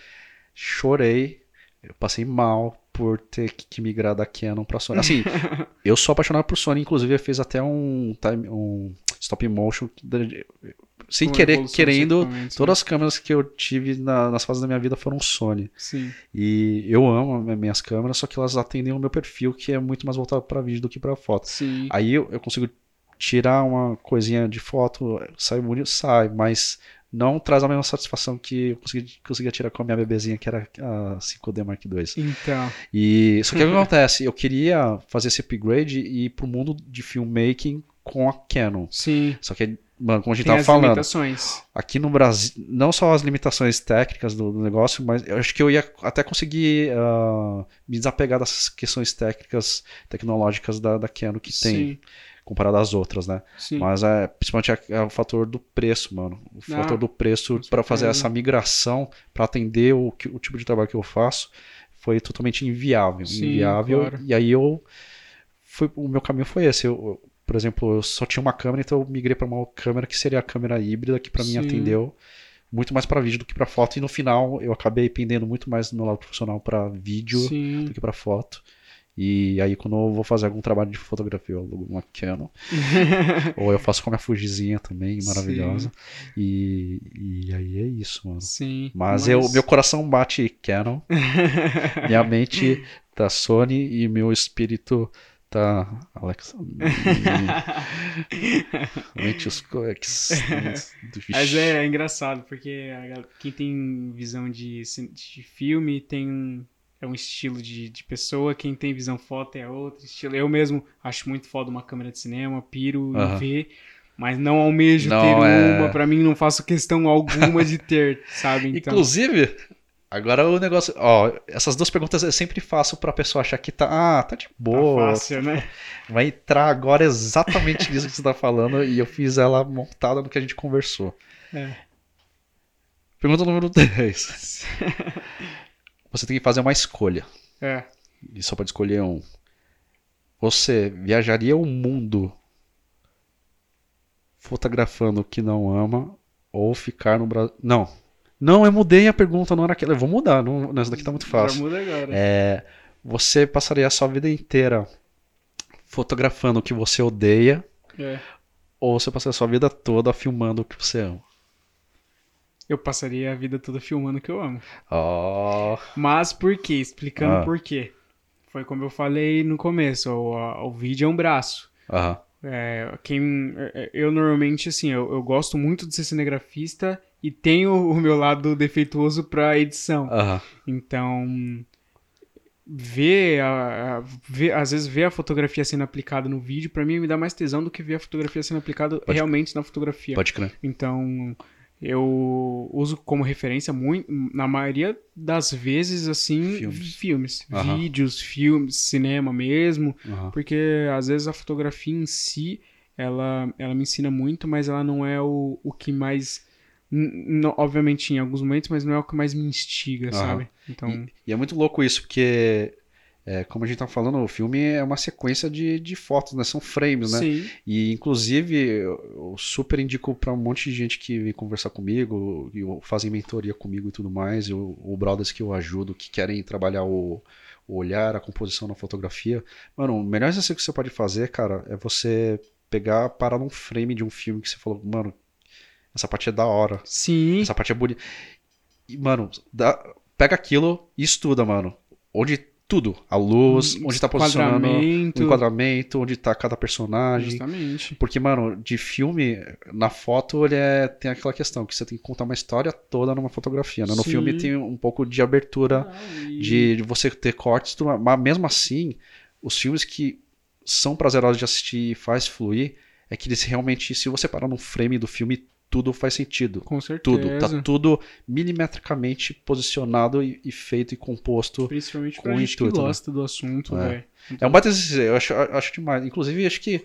chorei, eu passei mal por ter que, migrar da Canon pra Sony. Assim, eu sou apaixonado por Sony, inclusive eu fiz até um, time, um stop motion. Sem querer, querendo, todas as câmeras que eu tive na- nas fases da minha vida foram Sony. Sim, E eu amo as minhas câmeras, só que elas atendem o meu perfil, que é muito mais voltado para vídeo do que para foto. sim. Aí eu, eu consigo tirar uma coisinha de foto, sai bonito, sai, mas não traz a mesma satisfação que eu consegui, conseguia tirar com a minha bebezinha, que era a 5D Mark II. Então, E só que o que acontece? Eu queria fazer esse upgrade e ir pro mundo de filmmaking com a Canon. sim. Só que, mano, como a gente Tem tava as falando, limitações. aqui no Brasil, não só as limitações técnicas do, do negócio, mas eu acho que eu ia até conseguir ah, me desapegar dessas questões técnicas, tecnológicas da, da Canon que tem, Sim, comparado às outras, né? sim. Mas é, principalmente é, é o fator do preço, mano. O Ah, fator do preço para fazer essa migração, para atender o, o tipo de trabalho que eu faço, foi totalmente inviável. Sim, inviável. claro. E aí eu. Foi, o meu caminho foi esse. Eu, por exemplo, eu só tinha uma câmera, então eu migrei para uma câmera que seria a câmera híbrida, que para mim Sim. atendeu muito mais para vídeo do que para foto. E no final eu acabei pendendo muito mais do meu lado profissional para vídeo Sim. do que para foto. E aí, quando eu vou fazer algum trabalho de fotografia, eu alugo uma Canon. Ou eu faço com a minha Fujizinha também, maravilhosa. E, e aí é isso, mano. Sim. Mas, eu, meu coração bate Canon, minha mente tá Sony e meu espírito tá Alexa. Os coex. Mas é, é engraçado, porque a quem tem visão de, de filme tem um, é um estilo de, de pessoa, quem tem visão foto é outro estilo. Eu mesmo acho muito foda uma câmera de cinema, piro em ver, mas não almejo Não, ter é- uma, pra mim não faço questão alguma de ter, sabe? Então, Inclusive, agora o negócio. Ó, essas duas perguntas eu sempre faço pra pessoa achar que tá. Ah, tá de tá boa. fácil, né? Vai entrar agora exatamente nisso que você tá falando e eu fiz ela montada no que a gente conversou. É. Pergunta número 10. Você tem que fazer uma escolha. É. E só pode escolher um. Você viajaria o mundo fotografando o que não ama ou ficar no Brasil. Não. Não, eu mudei a pergunta, não era aquela. Eu vou mudar, não, essa daqui tá muito Já fácil. muda agora. É, você passaria a sua vida inteira fotografando o que você odeia É. ou você passaria a sua vida toda filmando o que você ama? Eu passaria a vida toda filmando o que eu amo. Oh, Mas por quê? Explicando Ah. por quê. Foi como eu falei no começo, o, o vídeo é um braço. aham, É, quem, é, eu normalmente, assim, eu, eu gosto muito de ser cinegrafista e tenho o meu lado defeituoso pra edição. Então, ver, a, a- ver, às vezes ver a fotografia sendo aplicada no vídeo, pra mim me dá mais tesão do que ver a fotografia sendo aplicada Pode- realmente na fotografia. Pode crer. Então, eu uso como referência muito, na maioria das vezes, assim, Filmes. filmes. Vídeos, filmes, cinema mesmo. Porque às vezes a fotografia em si, ela, ela me ensina muito, mas ela não é o, o que mais. N- n- obviamente em alguns momentos, mas não é o que mais me instiga, Aham. sabe? Então. E é muito louco isso, porque, é, como a gente tá falando, o filme é uma sequência de, de fotos, né? São frames, né? Sim. E, inclusive, eu eu super indico para um monte de gente que vem conversar comigo, e fazem mentoria comigo e tudo mais, e o, o brothers que eu ajudo, que querem trabalhar o, o olhar, a composição na fotografia. Mano, o melhor exercício que você pode fazer, cara, é você pegar, parar num frame de um filme que você falou, mano, essa parte é da hora, Sim. essa parte é bonita. E, mano, dá- pega aquilo e estuda, mano. Onde tudo, a luz, onde tá posicionando o Enquadramento. onde tá cada personagem. Justamente. Porque, mano, de filme, na foto, ele é, tem aquela questão que você tem que contar uma história toda numa fotografia, né? No Sim. filme tem um pouco de abertura, Ah, de, você ter cortes, mas mesmo assim, os filmes que são prazerosos de assistir e faz fluir, é que eles realmente, se você parar num frame do filme, tudo faz sentido. Com certeza. Tudo, tá tudo milimetricamente posicionado e, e feito e composto. Principalmente com pra gente que intuito, né? gosta do assunto, É. velho. É um baita exercício, eu acho, acho demais. Inclusive, acho que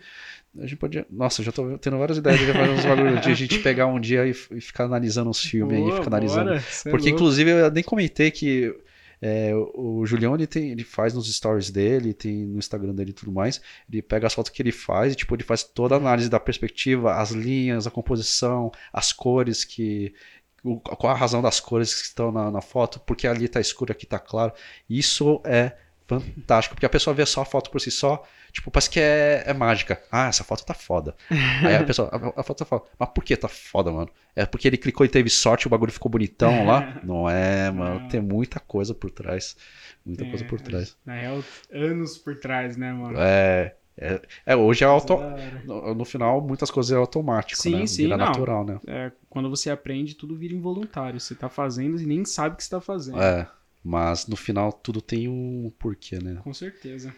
a gente pode. Nossa, já tô tendo várias ideias de fazer uns bagulho de a gente pegar um dia e, e ficar analisando uns filmes aí, ficar analisando. bora, é Porque, louco. inclusive, eu nem comentei que é, o o Julião ele, tem, ele faz nos stories dele, tem no Instagram dele e tudo mais. Ele pega as fotos que ele faz e tipo, ele faz toda a análise da perspectiva, as linhas, a composição, as cores que. o- Qual a razão das cores que estão na, na foto, porque ali tá escuro, aqui tá claro. Isso é fantástico, porque a pessoa vê só a foto por si só, tipo, parece que é, é mágica. Ah, essa foto tá foda. Aí a pessoa, a, a foto tá foda. Mas por que tá foda, mano? É porque ele clicou e teve sorte e o bagulho ficou bonitão lá? Não é, mano. Não. Tem muita coisa por trás. Muita coisa É, por trás. Na real, anos por trás, né, mano? É, é, é, hoje é auto. No, no final, muitas coisas é automático, Sim, né? sim, Vira não. natural, né? É, quando você aprende, tudo vira involuntário. Você tá fazendo e nem sabe o que você tá fazendo. É, mas no final tudo tem um porquê, né? Com certeza.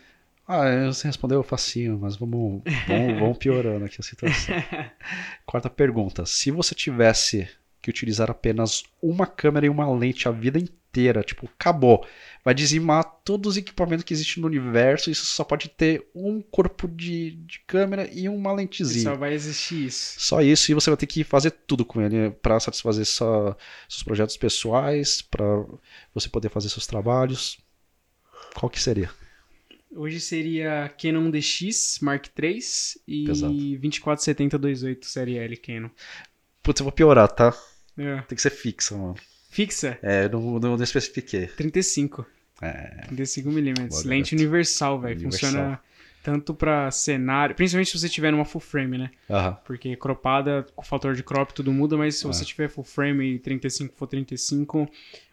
Ah, você respondeu facinho, mas vamos, vamos, vamos piorando aqui a situação. Quarta pergunta. Se você tivesse que utilizar apenas uma câmera e uma lente a vida inteira, tipo, acabou. Vai dizimar todos os equipamentos que existem no universo, isso só pode ter um corpo de, de câmera e uma E lentezinha. só vai existir isso. Só isso, e você vai ter que fazer tudo com ele para satisfazer só seus projetos pessoais, para você poder fazer seus trabalhos. Qual que seria? Hoje seria Canon DX Mark III e Pesado. 2470-28 série L Canon. Putz, eu vou piorar, tá? É. Tem que ser fixa, mano. Fixa, É, eu não, não, não especifiquei. 35. É, 35mm. Boa, Lente universal, velho. Funciona tanto pra cenário, principalmente se você tiver numa full frame, né? Porque cropada, com fator de crop tudo muda, mas se É. você tiver full frame e 35 for 35,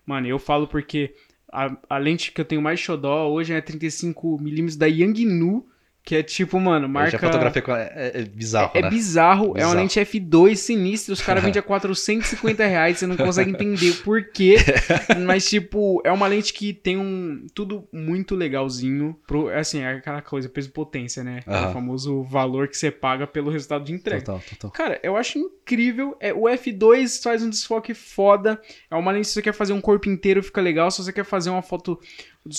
mano, eu falo porque a, a lente que eu tenho mais xodó hoje é 35mm da Yangnu, que é tipo, mano, Eu marca... já fotografei com. É, é- é bizarro, É né? bizarro, é uma Bizarro. lente F2 sinistra, os caras vendem a 450 reais, você não consegue entender por quê. Mas, tipo, é uma lente que tem um. Tudo muito legalzinho. Pro, assim, é aquela coisa, peso potência, né? É o famoso valor que você paga pelo resultado de entrega. Total, total. Cara, eu acho incrível. É, o F2 faz um desfoque foda. É uma lente, se você quer fazer um corpo inteiro, fica legal. Se você quer fazer uma foto,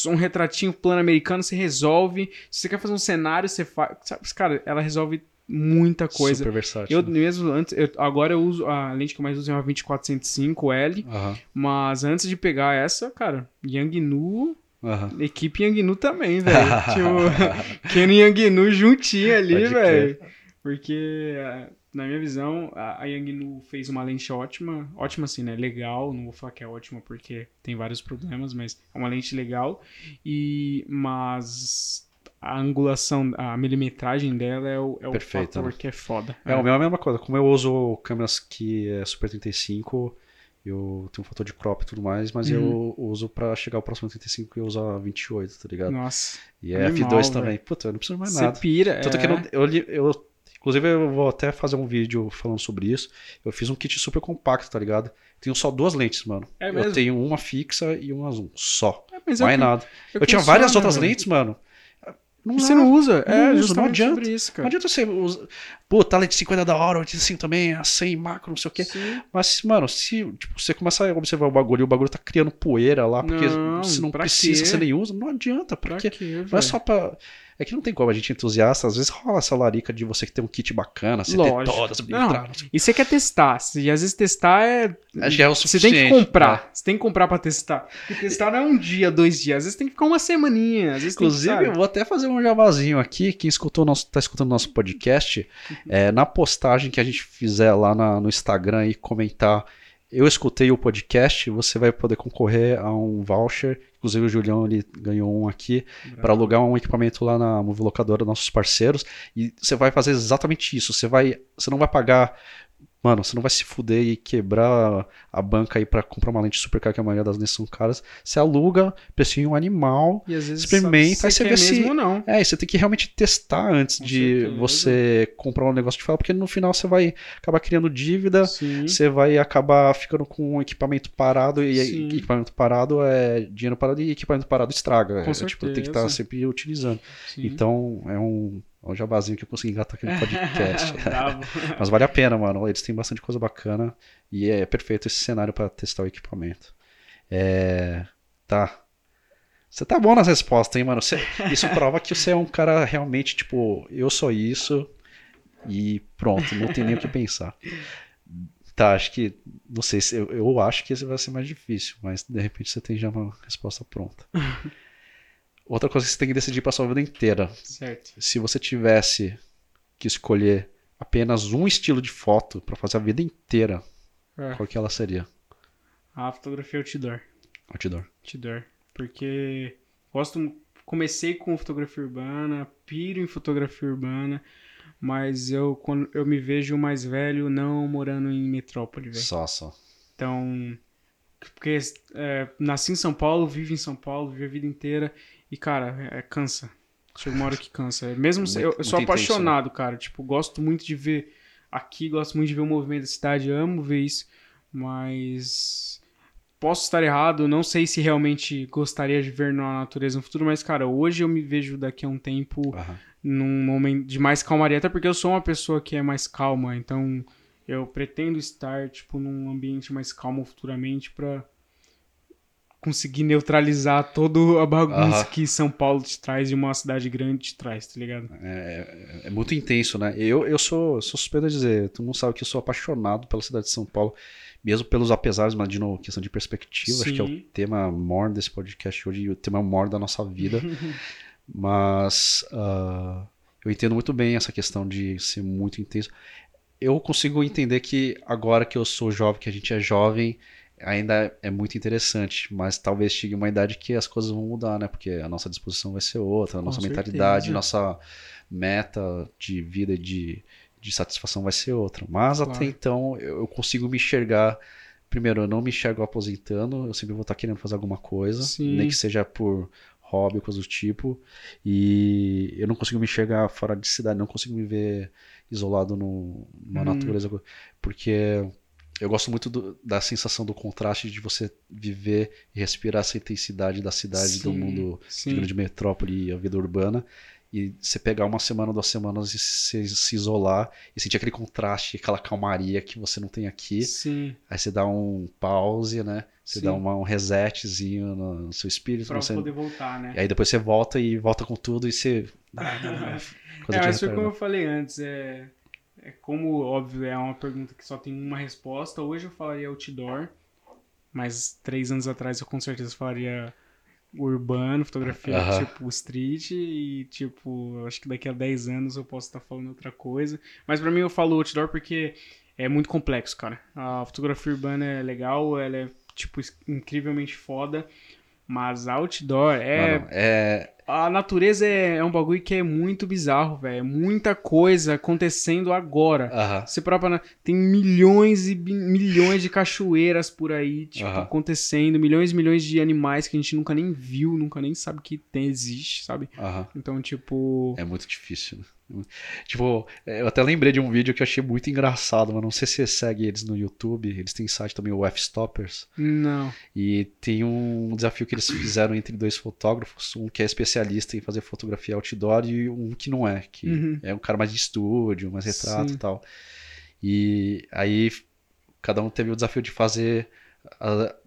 um retratinho plano americano, você resolve. Se você quer fazer um cenário, você faz. Sabe, Cara, ela resolve muita coisa. Super versátil. Eu né? mesmo, antes, eu- agora eu uso, a lente que eu mais uso é uma 2405L, Aham, mas antes de pegar essa, cara, Yangnu, aham. equipe Yangnu também, velho. tipo, Canon e Yangnu juntinho ali, velho. Porque, eh, na minha visão, a a Yangnu fez uma lente ótima, ótima assim, né, legal, não vou falar que é ótima porque tem vários problemas, mas é uma lente legal, e, mas... A angulação, a milimetragem dela é o, é o fator né? que é foda. É, é a mesma coisa. Como eu uso câmeras que é Super 35, eu tenho um fator de crop e tudo mais, mas eu Uhum. uso pra chegar ao próximo 35 eu uso a 28, tá ligado? Nossa. E é Animal, F2 também. Puta, eu não preciso mais Você nada. pira. Tanto é. que eu, não- eu, eu- Inclusive, eu vou até fazer um vídeo falando sobre isso. Eu fiz um kit super compacto, tá ligado? Tenho só duas lentes, mano. É eu tenho uma fixa e uma zoom. Só. É, mas Mais nada. é o Eu que tinha várias outras velho. lentes, mano. Não Você não usa? Não é, uso, não adianta. isso, Não adianta você usar. Pô, tá lente 50 da hora, 85 também, a 100 macro, não sei o quê. Sim. Mas, mano, se tipo, você começar a observar o bagulho e o bagulho tá criando poeira lá, porque Não, você não precisa, quê? você nem usa, não adianta, Pra porque quê, não é só pra. É que não tem como a gente é entusiasta, às vezes rola essa larica de você que tem um kit bacana, você ter Lógico. todas, Não, entrar, não E você quer testar. E às vezes testar é. Que é o Você tem que suficiente, comprar. Você tem que comprar pra testar. E testar não é um dia, dois dias. Às vezes tem que ficar uma semaninha. Às vezes que, Inclusive, sabe? eu vou até fazer um jabazinho aqui. Quem escutou nosso, tá escutando nosso podcast, é, na postagem que a gente fizer lá na- no Instagram e comentar, eu escutei o podcast, você vai poder concorrer a um voucher. Inclusive, o Julião ele ganhou um aqui para alugar um equipamento lá na Movie Locadora, nossos parceiros. E você vai fazer exatamente isso. Você vai, você não vai pagar Mano, você não vai se fuder e quebrar a banca aí pra comprar uma lente super cara, que a maioria das lentes são caras. Você aluga, precinho um animal, E às vezes experimenta, se você vê se- mesmo ou não. é, e você tem que realmente testar antes Com de certeza. você comprar um negócio de fala, porque no final você vai acabar criando dívida, Sim. você vai acabar ficando com um equipamento parado, e Sim. equipamento parado é dinheiro parado e equipamento parado estraga. Com É, tipo, tem que estar certeza. sempre utilizando. sim. Então, é um, é um jabazinho que eu consegui engatar aqui no podcast. Bravo. Mas vale a pena, mano. Eles têm bastante coisa bacana e é perfeito esse cenário para testar o equipamento. É. Tá. Você tá bom nas respostas, hein, mano? Você- Isso prova que você é um cara realmente, tipo, eu sou isso e pronto, não tem nem o que pensar. Tá, acho que. Não sei se. Eu, eu acho que esse vai ser mais difícil, mas de repente você tem já uma resposta pronta. Outra coisa que você tem que decidir pra sua vida inteira. certo. Se você tivesse que escolher apenas um estilo de foto pra fazer a vida inteira, É. qual que ela seria? A fotografia outdoor. Outdoor. Outdoor. Porque gosto. comecei com fotografia urbana, piro em fotografia urbana, mas eu, quando eu me vejo mais velho não morando em metrópole, velho. Só, só. Então, porque é, nasci em São Paulo, vivo em São Paulo, vivi a vida inteira e, cara, é, cansa. Chega uma hora que cansa. Mesmo Muito- eu, eu sou intenso, apaixonado, cara. Tipo, gosto muito de ver aqui, gosto muito de ver o movimento da cidade, amo ver isso, mas posso estar errado, não sei se realmente gostaria de ver na natureza no futuro, mas cara, hoje eu me vejo daqui a um tempo Aham. num momento de mais calmaria, até porque eu sou uma pessoa que é mais calma, então eu pretendo estar tipo num ambiente mais calmo futuramente pra conseguir neutralizar toda a bagunça que São Paulo te traz e uma cidade grande te traz, tá ligado? É, é muito intenso, né? Eu, eu sou, sou suspeito a dizer, tu não sabe que eu sou apaixonado pela cidade de São Paulo, mesmo pelos apesares, mas de novo, questão de perspectiva, acho que é o Sim. tema maior desse podcast hoje, o tema maior da nossa vida. mas ah, eu entendo muito bem essa questão de ser muito intenso. Eu consigo entender que agora que eu sou jovem, que a gente é jovem, ainda é muito interessante, mas talvez chegue uma idade que as coisas vão mudar, né? Porque a nossa disposição vai ser outra, a Com nossa certeza. mentalidade, nossa meta de vida e de, de satisfação vai ser outra. Mas Claro. até então eu consigo me enxergar. Primeiro, eu não me enxergo aposentando, eu sempre vou estar querendo fazer alguma coisa, Sim. nem que seja por hobby, coisa do tipo. E eu não consigo me enxergar fora de cidade, não consigo me ver isolado no, numa Uhum. natureza. Porque eu gosto muito do- da sensação do contraste de você viver e respirar essa intensidade da cidade, do Sim, mundo de sim. grande metrópole e a vida urbana. E você pegar uma semana, duas semanas e se, se isolar e sentir aquele contraste, aquela calmaria que você não tem aqui. Sim, Aí você dá um pause, né? Você dá uma- um resetzinho no, no seu espírito. pra você- poder voltar, né? E aí depois você volta e volta com tudo e você. Coisa É, de mas foi como eu falei antes, é, é como, óbvio, é uma pergunta que só tem uma resposta. Hoje eu falaria outdoor, mas três anos atrás eu com certeza falaria urbano, fotografia Aham. tipo street e tipo, acho que daqui a 10 anos eu posso estar falando outra coisa. Mas pra mim eu falo outdoor porque é muito complexo, cara. A fotografia urbana é legal, ela é tipo incrivelmente foda, mas outdoor é é. A natureza é, é um bagulho que é muito bizarro, velho. É muita coisa acontecendo agora. Aham. Você para pra... Tem milhões e milhões de cachoeiras por aí, tipo, Aham. acontecendo. Milhões e milhões de animais que a gente nunca nem viu, nunca nem sabe que tem, existe, sabe? Aham. Então, tipo... É muito difícil, né? Tipo, eu até lembrei de um vídeo que eu achei muito engraçado, mas não sei se você segue eles no YouTube. Eles têm site também, o F-Stoppers. Não. E tem um desafio que eles fizeram entre dois fotógrafos, um que é especialista em fazer fotografia outdoor e um que não é, que Uhum. é um cara mais de estúdio, mais retrato Sim. e tal. E aí cada um teve o desafio de fazer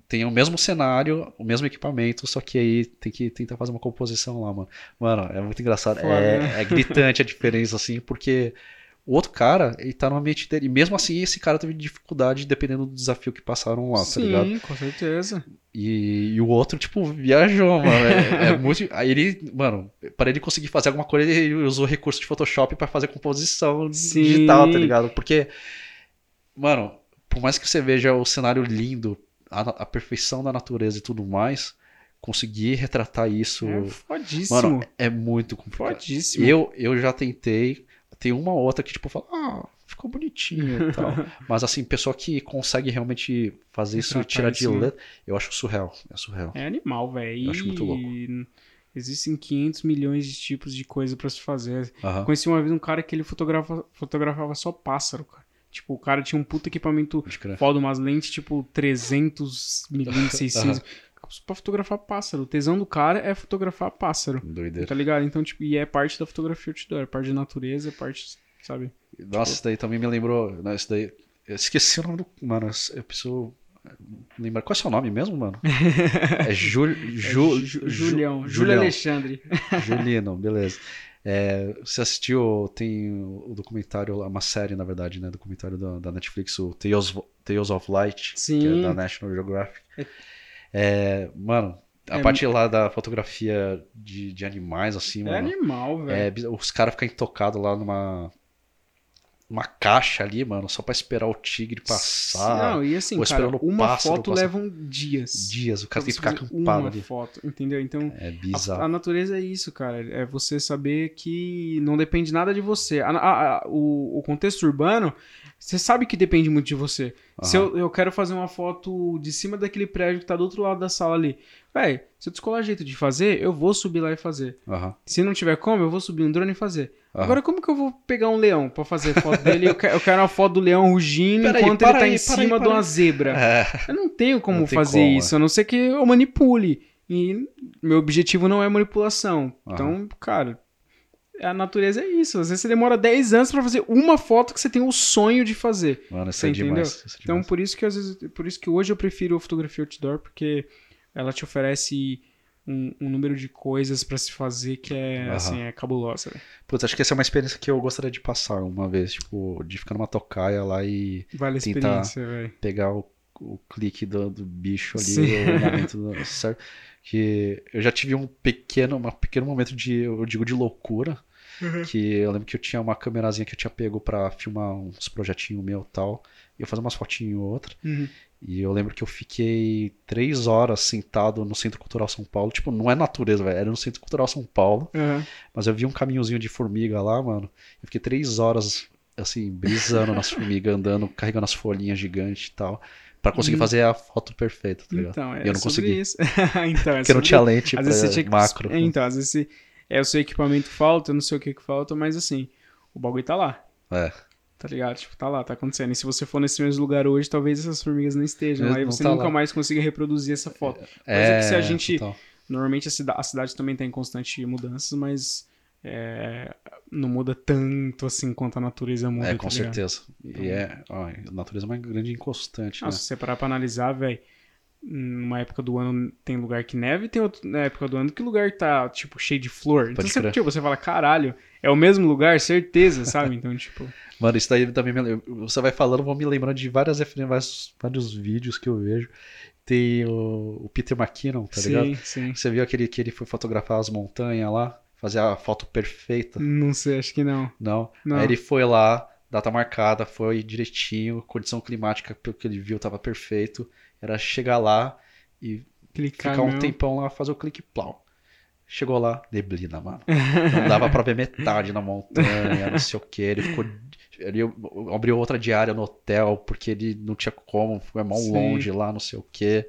tem o mesmo cenário, o mesmo equipamento, só que aí tem que tentar fazer uma composição lá, mano. Mano, é muito engraçado. Foda, É, né? é gritante a diferença, assim, porque o outro cara, ele tá no ambiente dele. E mesmo assim, esse cara teve dificuldade dependendo do desafio que passaram lá, tá ligado? Sim, com certeza. E, e o outro, tipo, viajou, mano. É, é muito. Aí ele, mano, para ele conseguir fazer alguma coisa, ele usou recurso de Photoshop pra fazer composição Sim. digital, tá ligado? Porque, mano, por mais que você veja o cenário lindo, a, a perfeição da natureza e tudo mais, conseguir retratar isso, É fodíssimo. mano, é muito complicado. fodíssimo. Eu, eu já tentei. Tem uma ou outra que, tipo, fala, ah, ficou bonitinho e tal. Mas, assim, pessoa que consegue realmente fazer isso e tirar de né? letra, eu acho surreal. É surreal. É animal, velho. Eu acho muito louco. Existem 500 milhões de tipos de coisa pra se fazer. Aham. Conheci uma vez um cara que ele fotografa, fotografava só pássaro, cara. Tipo, o cara tinha um puta equipamento foda, umas lentes tipo 300 milímetros, 600. Pra fotografar pássaro. O tesão do cara é fotografar pássaro. Doideira. Tá ligado? Então, tipo, e é parte da fotografia outdoor, é parte da natureza, é parte, sabe? Nossa, isso daí também me lembrou. Não, isso daí. Eu esqueci o nome do. Mano, eu preciso lembrar. Qual é o seu nome mesmo, mano? É Jul, Ju, É Ju- Ju- Julião, Júlio. Alexandre. Julino, beleza. É, você assistiu, tem o documentário, uma série, na verdade, né? Documentário da, da Netflix, o Tales, Tales of Light, que Sim. é da National Geographic. É, mano, a É- parte lá da fotografia de, de animais, assim, É mano. animal, velho. É, os caras ficam intocados lá numa. Uma caixa ali, mano, só pra esperar o tigre passar. Não, e assim, ou cara, uma foto passar. leva um dias. Dias, o cara tem que ficar acampado uma ali. foto, entendeu? Então, É a, bizarro. a natureza é isso, cara. É você saber que não depende nada de você. A- a- a- o, o contexto urbano, você sabe que depende muito de você. Se Aham. eu, eu quero fazer uma foto de cima daquele prédio que tá do outro lado da sala ali. Véi, se eu descolar jeito de fazer, eu vou subir lá e fazer. Aham, Se não tiver como, eu vou subir um drone e fazer. aham. Agora, como que eu vou pegar um leão pra fazer foto dele? Eu quero, eu quero uma foto do leão rugindo Peraí, enquanto para ele tá aí, em para aí, cima para de uma aí. zebra. É, Eu não tenho como Não fazer como, isso, a não ser que eu manipule. E meu objetivo não é manipulação. Então, cara, a natureza é isso. Às vezes você demora 10 anos pra fazer uma foto que você tem o sonho de fazer. mano, isso é entendeu? demais. isso é Então, demais. por isso que às vezes, por isso que hoje eu prefiro a fotografia outdoor, porque ela te oferece um, um número de coisas pra se fazer que é Aham. assim, é cabulosa. velho. Putz, acho que essa é uma experiência que eu gostaria de passar uma vez, tipo, de ficar numa tocaia lá e Vale a Tentar- pegar o, o clique do, do bicho ali, Sim. o momento do- certo. Que eu já tive um pequeno, um pequeno momento de, eu digo, de loucura. Uhum. Que eu lembro que eu tinha uma câmerazinha que eu tinha pego pra filmar uns projetinhos meu e tal. E eu fazer umas fotinhas ou outra. Uhum. E eu lembro que eu fiquei três horas sentado no Centro Cultural São Paulo. Tipo, não é natureza, velho. Era no Centro Cultural São Paulo. Aham. Mas eu vi um caminhozinho de formiga lá, mano. Eu fiquei três horas, assim, brisando nas formigas, andando, carregando as folhinhas gigantes e tal. Pra conseguir Hum. fazer a foto perfeita, tá ligado? Então, é E eu não consegui. isso. então, é Porque eu não tinha lente Às vezes você pra tinha que. macro. Então, às vezes você- é, o seu equipamento falta, eu não sei o que que falta, mas assim, o bagulho tá lá. É. Tá ligado? Tipo, tá lá, tá acontecendo. E se você for nesse mesmo lugar hoje, talvez essas formigas não estejam não você tá nunca lá. mais consiga reproduzir essa foto. É, que se a gente- total. Normalmente a, cida- a cidade também tá em constante mudanças, mas é, não muda tanto assim quanto a natureza muda. É, tá com ligado? certeza. E é, ó, a natureza é uma grande inconstante, Não, né? se você parar pra analisar, velho, numa época do ano tem lugar que neve e tem outra na época do ano que lugar tá, tipo, cheio de flor. Então Pode você, crer. tipo, você fala, caralho, é o mesmo lugar, certeza, sabe? Então, tipo, Mano, isso daí também me lembra. Você vai falando, vou me lembrando de várias referências, vários, vários vídeos que eu vejo. Tem o, o Peter McKinnon, tá ligado? sim, sim. Você viu aquele que ele foi fotografar as montanhas lá, fazer a foto perfeita? Não sei, acho que não. Não. Não. Aí ele foi lá, data marcada, foi direitinho, condição climática, pelo que ele viu, tava perfeito. Era chegar lá e Clicar ficar um tempão lá, fazer o clique plau. Chegou lá, neblina, mano. Não dava pra ver metade na montanha, não sei o que. Ele ficou. Ele abriu outra diária no hotel, porque ele não tinha como, foi mal Sim. longe lá, não sei o que.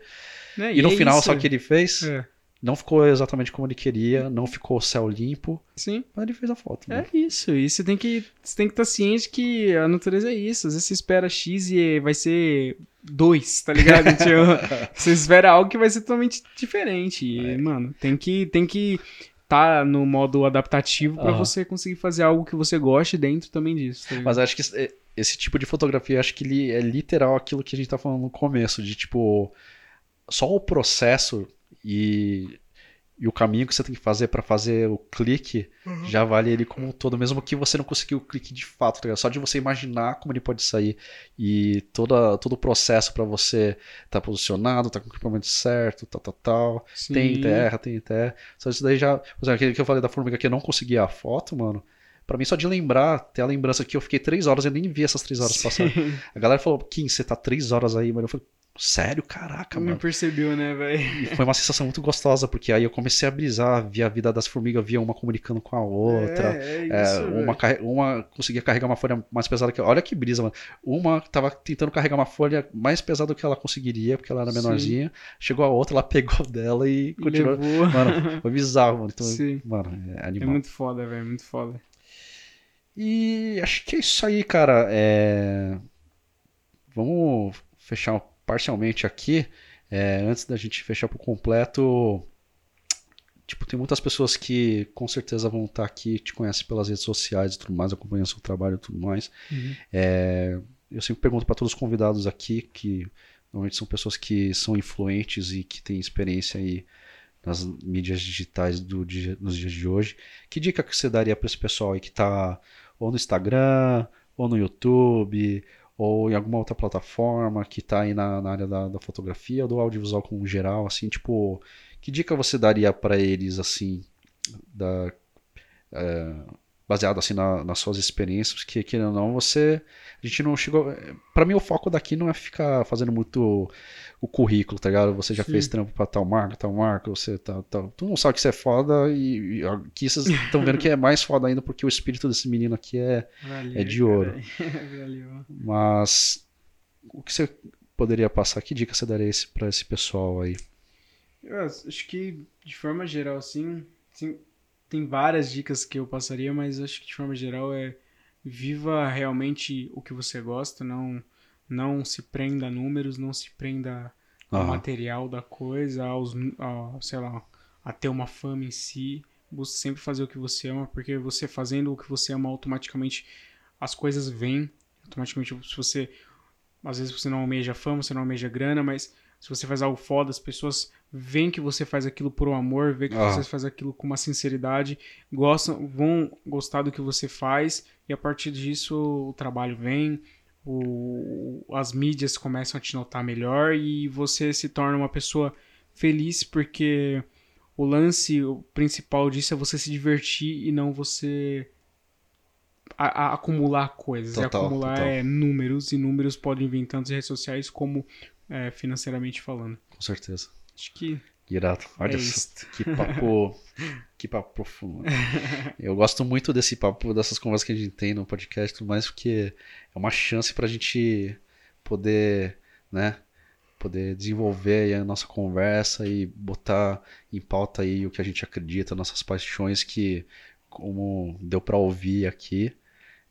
Né, E, no é final, isso. só que ele fez, É, não ficou exatamente como ele queria, não ficou o céu limpo, sim. mas ele fez a foto. É mano. isso, e você tem que você tem que estar ciente que a natureza é isso. Às vezes você espera X e vai ser 2, tá ligado? Tipo, você espera algo que vai ser totalmente diferente. E, mano, tem que tem que tá no modo adaptativo pra Aham. você conseguir fazer algo que você goste dentro também disso. Tá? Mas acho que esse- esse tipo de fotografia, acho que ele é literal aquilo que a gente tá falando no começo, de tipo, só o processo e, e o caminho que você tem que fazer pra fazer o clique já vale ele como um todo, mesmo que você não conseguiu o clique de fato, tá ligado? Só de você imaginar como ele pode sair e toda, todo o processo pra você tá posicionado, tá com o equipamento certo, tal, tal, tal. Sim. Tem terra, tem terra. Só isso daí já. Por exemplo, aquele que eu falei da formiga que eu não conseguia a foto, mano. Pra mim, só de lembrar, ter a lembrança que eu fiquei três horas, eu nem vi essas três horas passarem. A galera falou, Kim, você tá três horas aí, mano. Eu falei, sério? Caraca, Não mano. percebeu, né, velho? E foi uma sensação muito gostosa, porque aí eu comecei a brisar, via a vida das formigas, via uma comunicando com a outra. É, é isso, É, uma, uma conseguia carregar uma folha mais pesada que. Olha que brisa, mano. Uma tava tentando carregar uma folha mais pesada do que ela conseguiria, porque ela era Sim. menorzinha. Chegou a outra, ela pegou dela e continuou. levou. Mano, foi bizarro, mano. Então, Sim. mano, é É animal. muito foda, velho, muito foda. E acho que é isso aí, cara. É, Vamos fechar parcialmente aqui. É, Antes da gente fechar por completo. Tipo, tem muitas pessoas que com certeza vão estar aqui, te conhecem pelas redes sociais e tudo mais, acompanham seu trabalho e tudo mais. Uhum. É, eu sempre pergunto para todos os convidados aqui, que normalmente são pessoas que são influentes e que têm experiência aí nas mídias digitais do dia- nos dias de hoje. Que dica que você daria para esse pessoal aí que está ou no Instagram, ou no YouTube, ou em alguma outra plataforma que está aí na, na área da, da fotografia ou do audiovisual como geral, assim, tipo, que dica você daria para eles, assim, da, é, baseado assim na, nas suas experiências, que querendo ou não, você a gente não chegou, para mim o foco daqui não é ficar fazendo muito o currículo, tá ligado? Você já Sim. fez trampo para tal marca, tal marca, você tá, tá, tu não sabe que você é foda e, e aqui vocês estão vendo que é mais foda ainda porque o espírito desse menino aqui é Valeu, é de ouro. Mas o que você poderia passar? Que dica você daria para esse pessoal aí? Eu acho que de forma geral assim, assim tem várias dicas que eu passaria, mas acho que de forma geral é viva realmente o que você gosta, não não se prenda a números, não se prenda ao material da coisa, aos, a, sei lá, a ter uma fama em si. Busque sempre fazer o que você ama, porque você fazendo o que você ama, automaticamente as coisas vêm. Automaticamente, se você. Às vezes você não almeja fama, você não almeja grana, mas se você faz algo foda, as pessoas veem que você faz aquilo por um amor, veem que ah. você faz aquilo com uma sinceridade, gostam, vão gostar do que você faz e a partir disso o trabalho vem, o, as mídias começam a te notar melhor e você se torna uma pessoa feliz porque o lance o principal disso é você se divertir e não você a, a acumular coisas. Total, acumular total. É, números, e números podem vir tanto em redes sociais como é, financeiramente falando. Com certeza. Acho que. Irado. Olha é que papo. que papo profundo. Eu gosto muito desse papo, dessas conversas que a gente tem no podcast, tudo mais, porque é uma chance para a gente poder, né? Poder desenvolver a nossa conversa e botar em pauta aí o que a gente acredita, nossas paixões, que, como deu para ouvir aqui,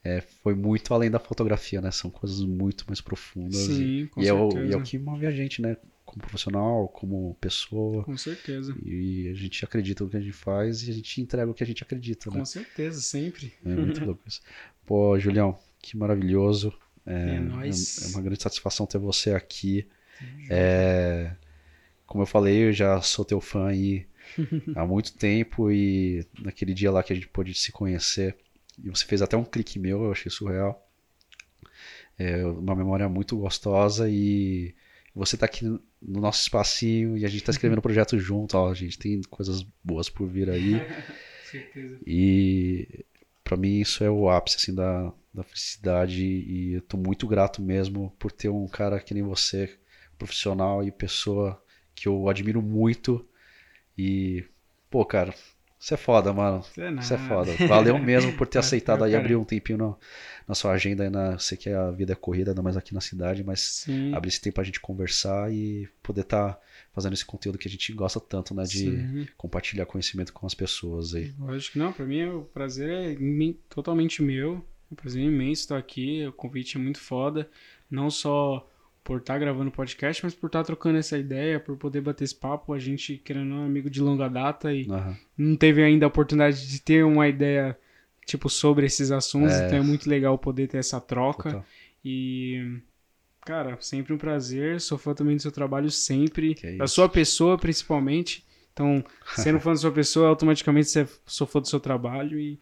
é, foi muito além da fotografia, né? São coisas muito mais profundas. Sim, e, com e certeza. É o, e é o que move a gente, né? Como profissional, como pessoa. Com certeza. E a gente acredita no que a gente faz e a gente entrega o que a gente acredita, né? Com certeza, sempre. É muito louco isso. Pô, Julião, que maravilhoso. É, é, nóis. é uma grande satisfação ter você aqui. É, como eu falei, eu já sou teu fã aí há muito tempo e naquele dia lá que a gente pôde se conhecer, e você fez até um clique meu, eu achei surreal. É uma memória muito gostosa e você está aqui no nosso espacinho e a gente está escrevendo o projeto junto, ó, a gente tem coisas boas por vir aí. Certeza. E para mim isso é o ápice assim da, da felicidade e eu tô muito grato mesmo por ter um cara que nem você, profissional e pessoa que eu admiro muito e pô, cara, você é foda, mano. Você é, é, foda. Valeu mesmo por ter é, aceitado aí abrir um tempinho no, na sua agenda. Aí na, sei que a vida é corrida, ainda mais aqui na cidade, mas Sim. abrir esse tempo pra gente conversar e poder estar tá fazendo esse conteúdo que a gente gosta tanto, né? De Sim. compartilhar conhecimento com as pessoas aí. Lógico que não, pra mim o prazer é totalmente meu. É um prazer imenso estar aqui. O convite é muito foda. Não só por estar tá gravando podcast, mas por estar tá trocando essa ideia, por poder bater esse papo. A gente, querendo não, é amigo de longa data e uhum. não teve ainda a oportunidade de ter uma ideia, tipo, sobre esses assuntos. É. Então é muito legal poder ter essa troca. Total. E, cara, sempre um prazer. Sou fã também do seu trabalho, sempre. Da sua pessoa, principalmente. Então, sendo fã da sua pessoa, automaticamente você sou fã do seu trabalho e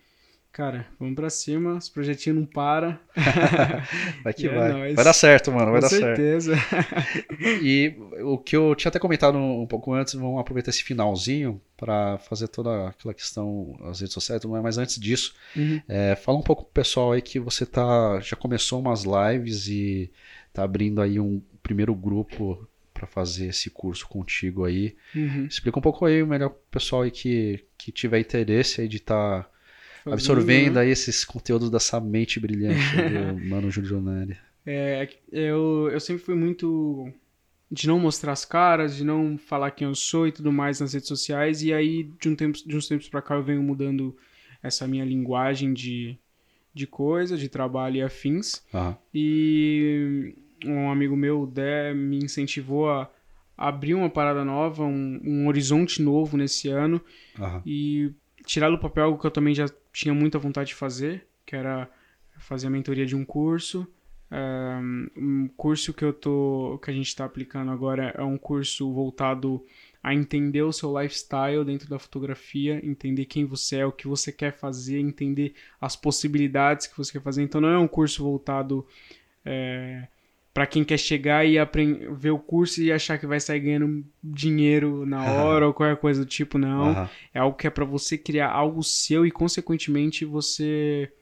Cara, vamos pra cima, esse projetinho não para. vai que é vai. Nóis. Vai dar certo, mano, vai Com dar certeza. certo. e o que eu tinha até comentado um pouco antes, vamos aproveitar esse finalzinho para fazer toda aquela questão das redes sociais, mas antes disso, uhum. é, fala um pouco pro pessoal aí que você tá já começou umas lives e tá abrindo aí um primeiro grupo para fazer esse curso contigo aí. Uhum. Explica um pouco aí melhor pro pessoal aí que, que tiver interesse aí de estar tá absorvendo né? aí esses conteúdos dessa mente brilhante do Mano Júlio. É, eu, eu sempre fui muito de não mostrar as caras, de não falar quem eu sou e tudo mais nas redes sociais, e aí de, um tempo, de uns tempos pra cá eu venho mudando essa minha linguagem de, de coisa, de trabalho e afins. Uhum. E um amigo meu, o Dé, me incentivou a abrir uma parada nova, um, um horizonte novo nesse ano, uhum. e tirar do papel algo que eu também já tinha muita vontade de fazer, que era fazer a mentoria de um curso. Um curso que eu tô, que a gente está aplicando agora é um curso voltado a entender o seu lifestyle dentro da fotografia, entender quem você é, o que você quer fazer, entender as possibilidades que você quer fazer. Então não é um curso voltado é, para quem quer chegar e aprender, ver o curso e achar que vai sair ganhando dinheiro na hora ou qualquer coisa do tipo, não. Aham. É algo que é para você criar algo seu e, consequentemente, você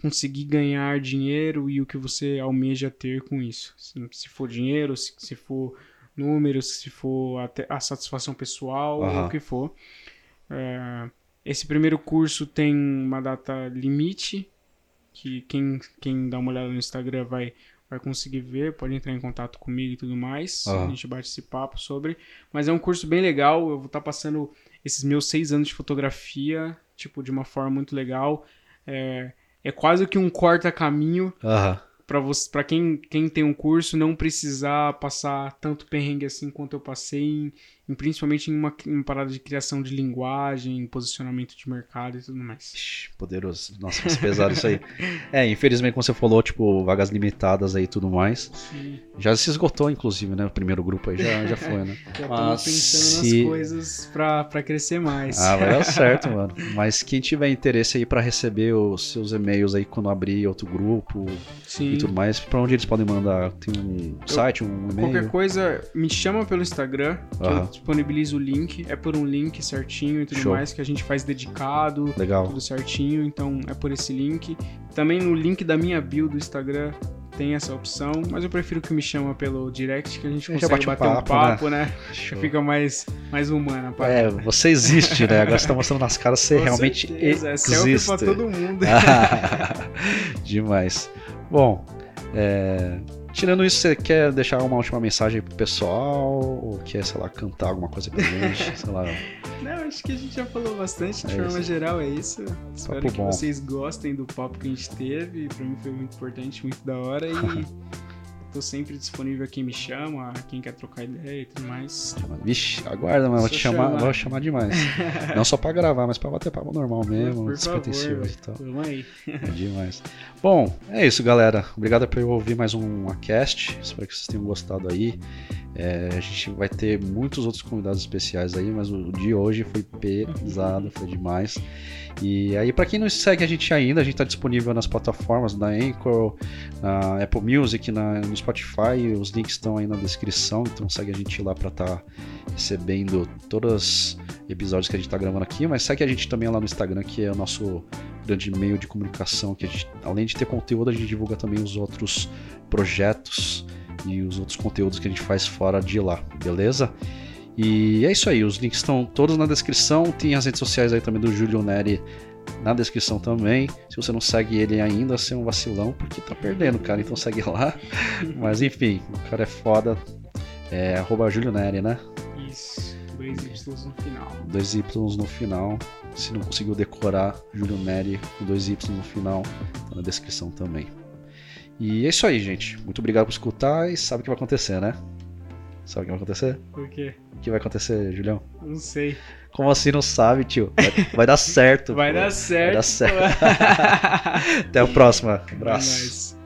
conseguir ganhar dinheiro e o que você almeja ter com isso. Se, se for dinheiro, se, se for números, se for até a satisfação pessoal, ou Aham. o que for. É, esse primeiro curso tem uma data limite, que quem, quem dá uma olhada no Instagram vai, vai conseguir ver, pode entrar em contato comigo e tudo mais. A gente bate esse papo sobre. Mas é um curso bem legal, eu vou estar passando esses meus seis anos de fotografia, tipo, de uma forma muito legal. É, é quase que um corta-caminho Aham. para você, para quem, quem tem um curso não precisar passar tanto perrengue assim quanto eu passei, em- principalmente em uma, em uma parada de criação de linguagem, posicionamento de mercado e tudo mais. Ixi, Poderoso. Nossa, mas pesado isso aí. É, infelizmente, como você falou, tipo, vagas limitadas aí e tudo mais. Sim, Já se esgotou, inclusive, né? O primeiro grupo aí já, já foi, né? já Mas pensando se- nas coisas pra, pra crescer mais. Ah, vai dar certo, mano. Mas quem tiver interesse aí pra receber os seus e-mails aí quando abrir outro grupo Sim. e tudo mais, pra onde eles podem mandar? Tem um site, um Qualquer e-mail? coisa, me chama pelo Instagram, que eu Aham. disponibilizo o link. É por um link certinho e tudo Show. mais, que a gente faz dedicado, Legal. tudo certinho, então é por esse link. Também no link da minha bio do Instagram tem essa opção, mas eu prefiro que me chama pelo direct, que a gente consegue bate bater um papo, papo, né? Show. Fica mais, mais humana. pá. É, você existe, né? Agora você tá mostrando nas caras, você Com realmente certeza, É existe. selfie pra todo mundo. Demais. Bom, é, tirando isso, você quer deixar uma última mensagem pro pessoal? Ou quer, sei lá, cantar alguma coisa pra gente? sei lá. Não, acho que a gente já falou bastante, de É forma isso. geral, é isso. Espero Papo que bom. vocês gostem do papo que a gente teve. Pra mim foi muito importante, muito da hora. E tô sempre disponível a quem me chama, a quem quer trocar ideia e tudo mais. Vixe, aguarda, mano. Vou te chamar, chamar. vou chamar demais. Não só pra gravar, mas pra bater papo normal mesmo, despretensioso e tal. Vamos aí. É demais. Bom, é isso, galera. Obrigado por ouvir mais um cast. Espero que vocês tenham gostado aí. É, a gente vai ter muitos outros convidados especiais aí, mas o de hoje foi pesado, foi demais. E aí, pra quem não segue a gente ainda, a gente tá disponível nas plataformas da Anchor, na Apple Music, na, no Spotify. Os links estão aí na descrição, então segue a gente lá pra estar recebendo todos os episódios que a gente tá gravando aqui. Mas segue a gente também lá no Instagram, que é o nosso grande meio de comunicação que a gente, além de ter conteúdo, a gente divulga também os outros projetos e os outros conteúdos que a gente faz fora de lá, beleza? E é isso aí, os links estão todos na descrição, tem as redes sociais aí também do Júlio Neri na descrição também. Se você não segue ele ainda, você é um vacilão, porque tá perdendo, cara, então segue lá. Mas enfim, o cara é foda. É arroba Júlio Neri, né? Isso. Dois Y no final. Dois Y no final. Se não conseguiu decorar, Júlio Neri com dois Y no final, tá na descrição também. E é isso aí, gente. Muito obrigado por escutar e sabe o que vai acontecer, né? Sabe o que vai acontecer? Por quê? O que vai acontecer, Julião? Não sei. Como assim não sabe, tio? Vai, vai dar certo. Vai pô. dar certo. Vai dar certo. Até a próxima. É Abraço. nóis.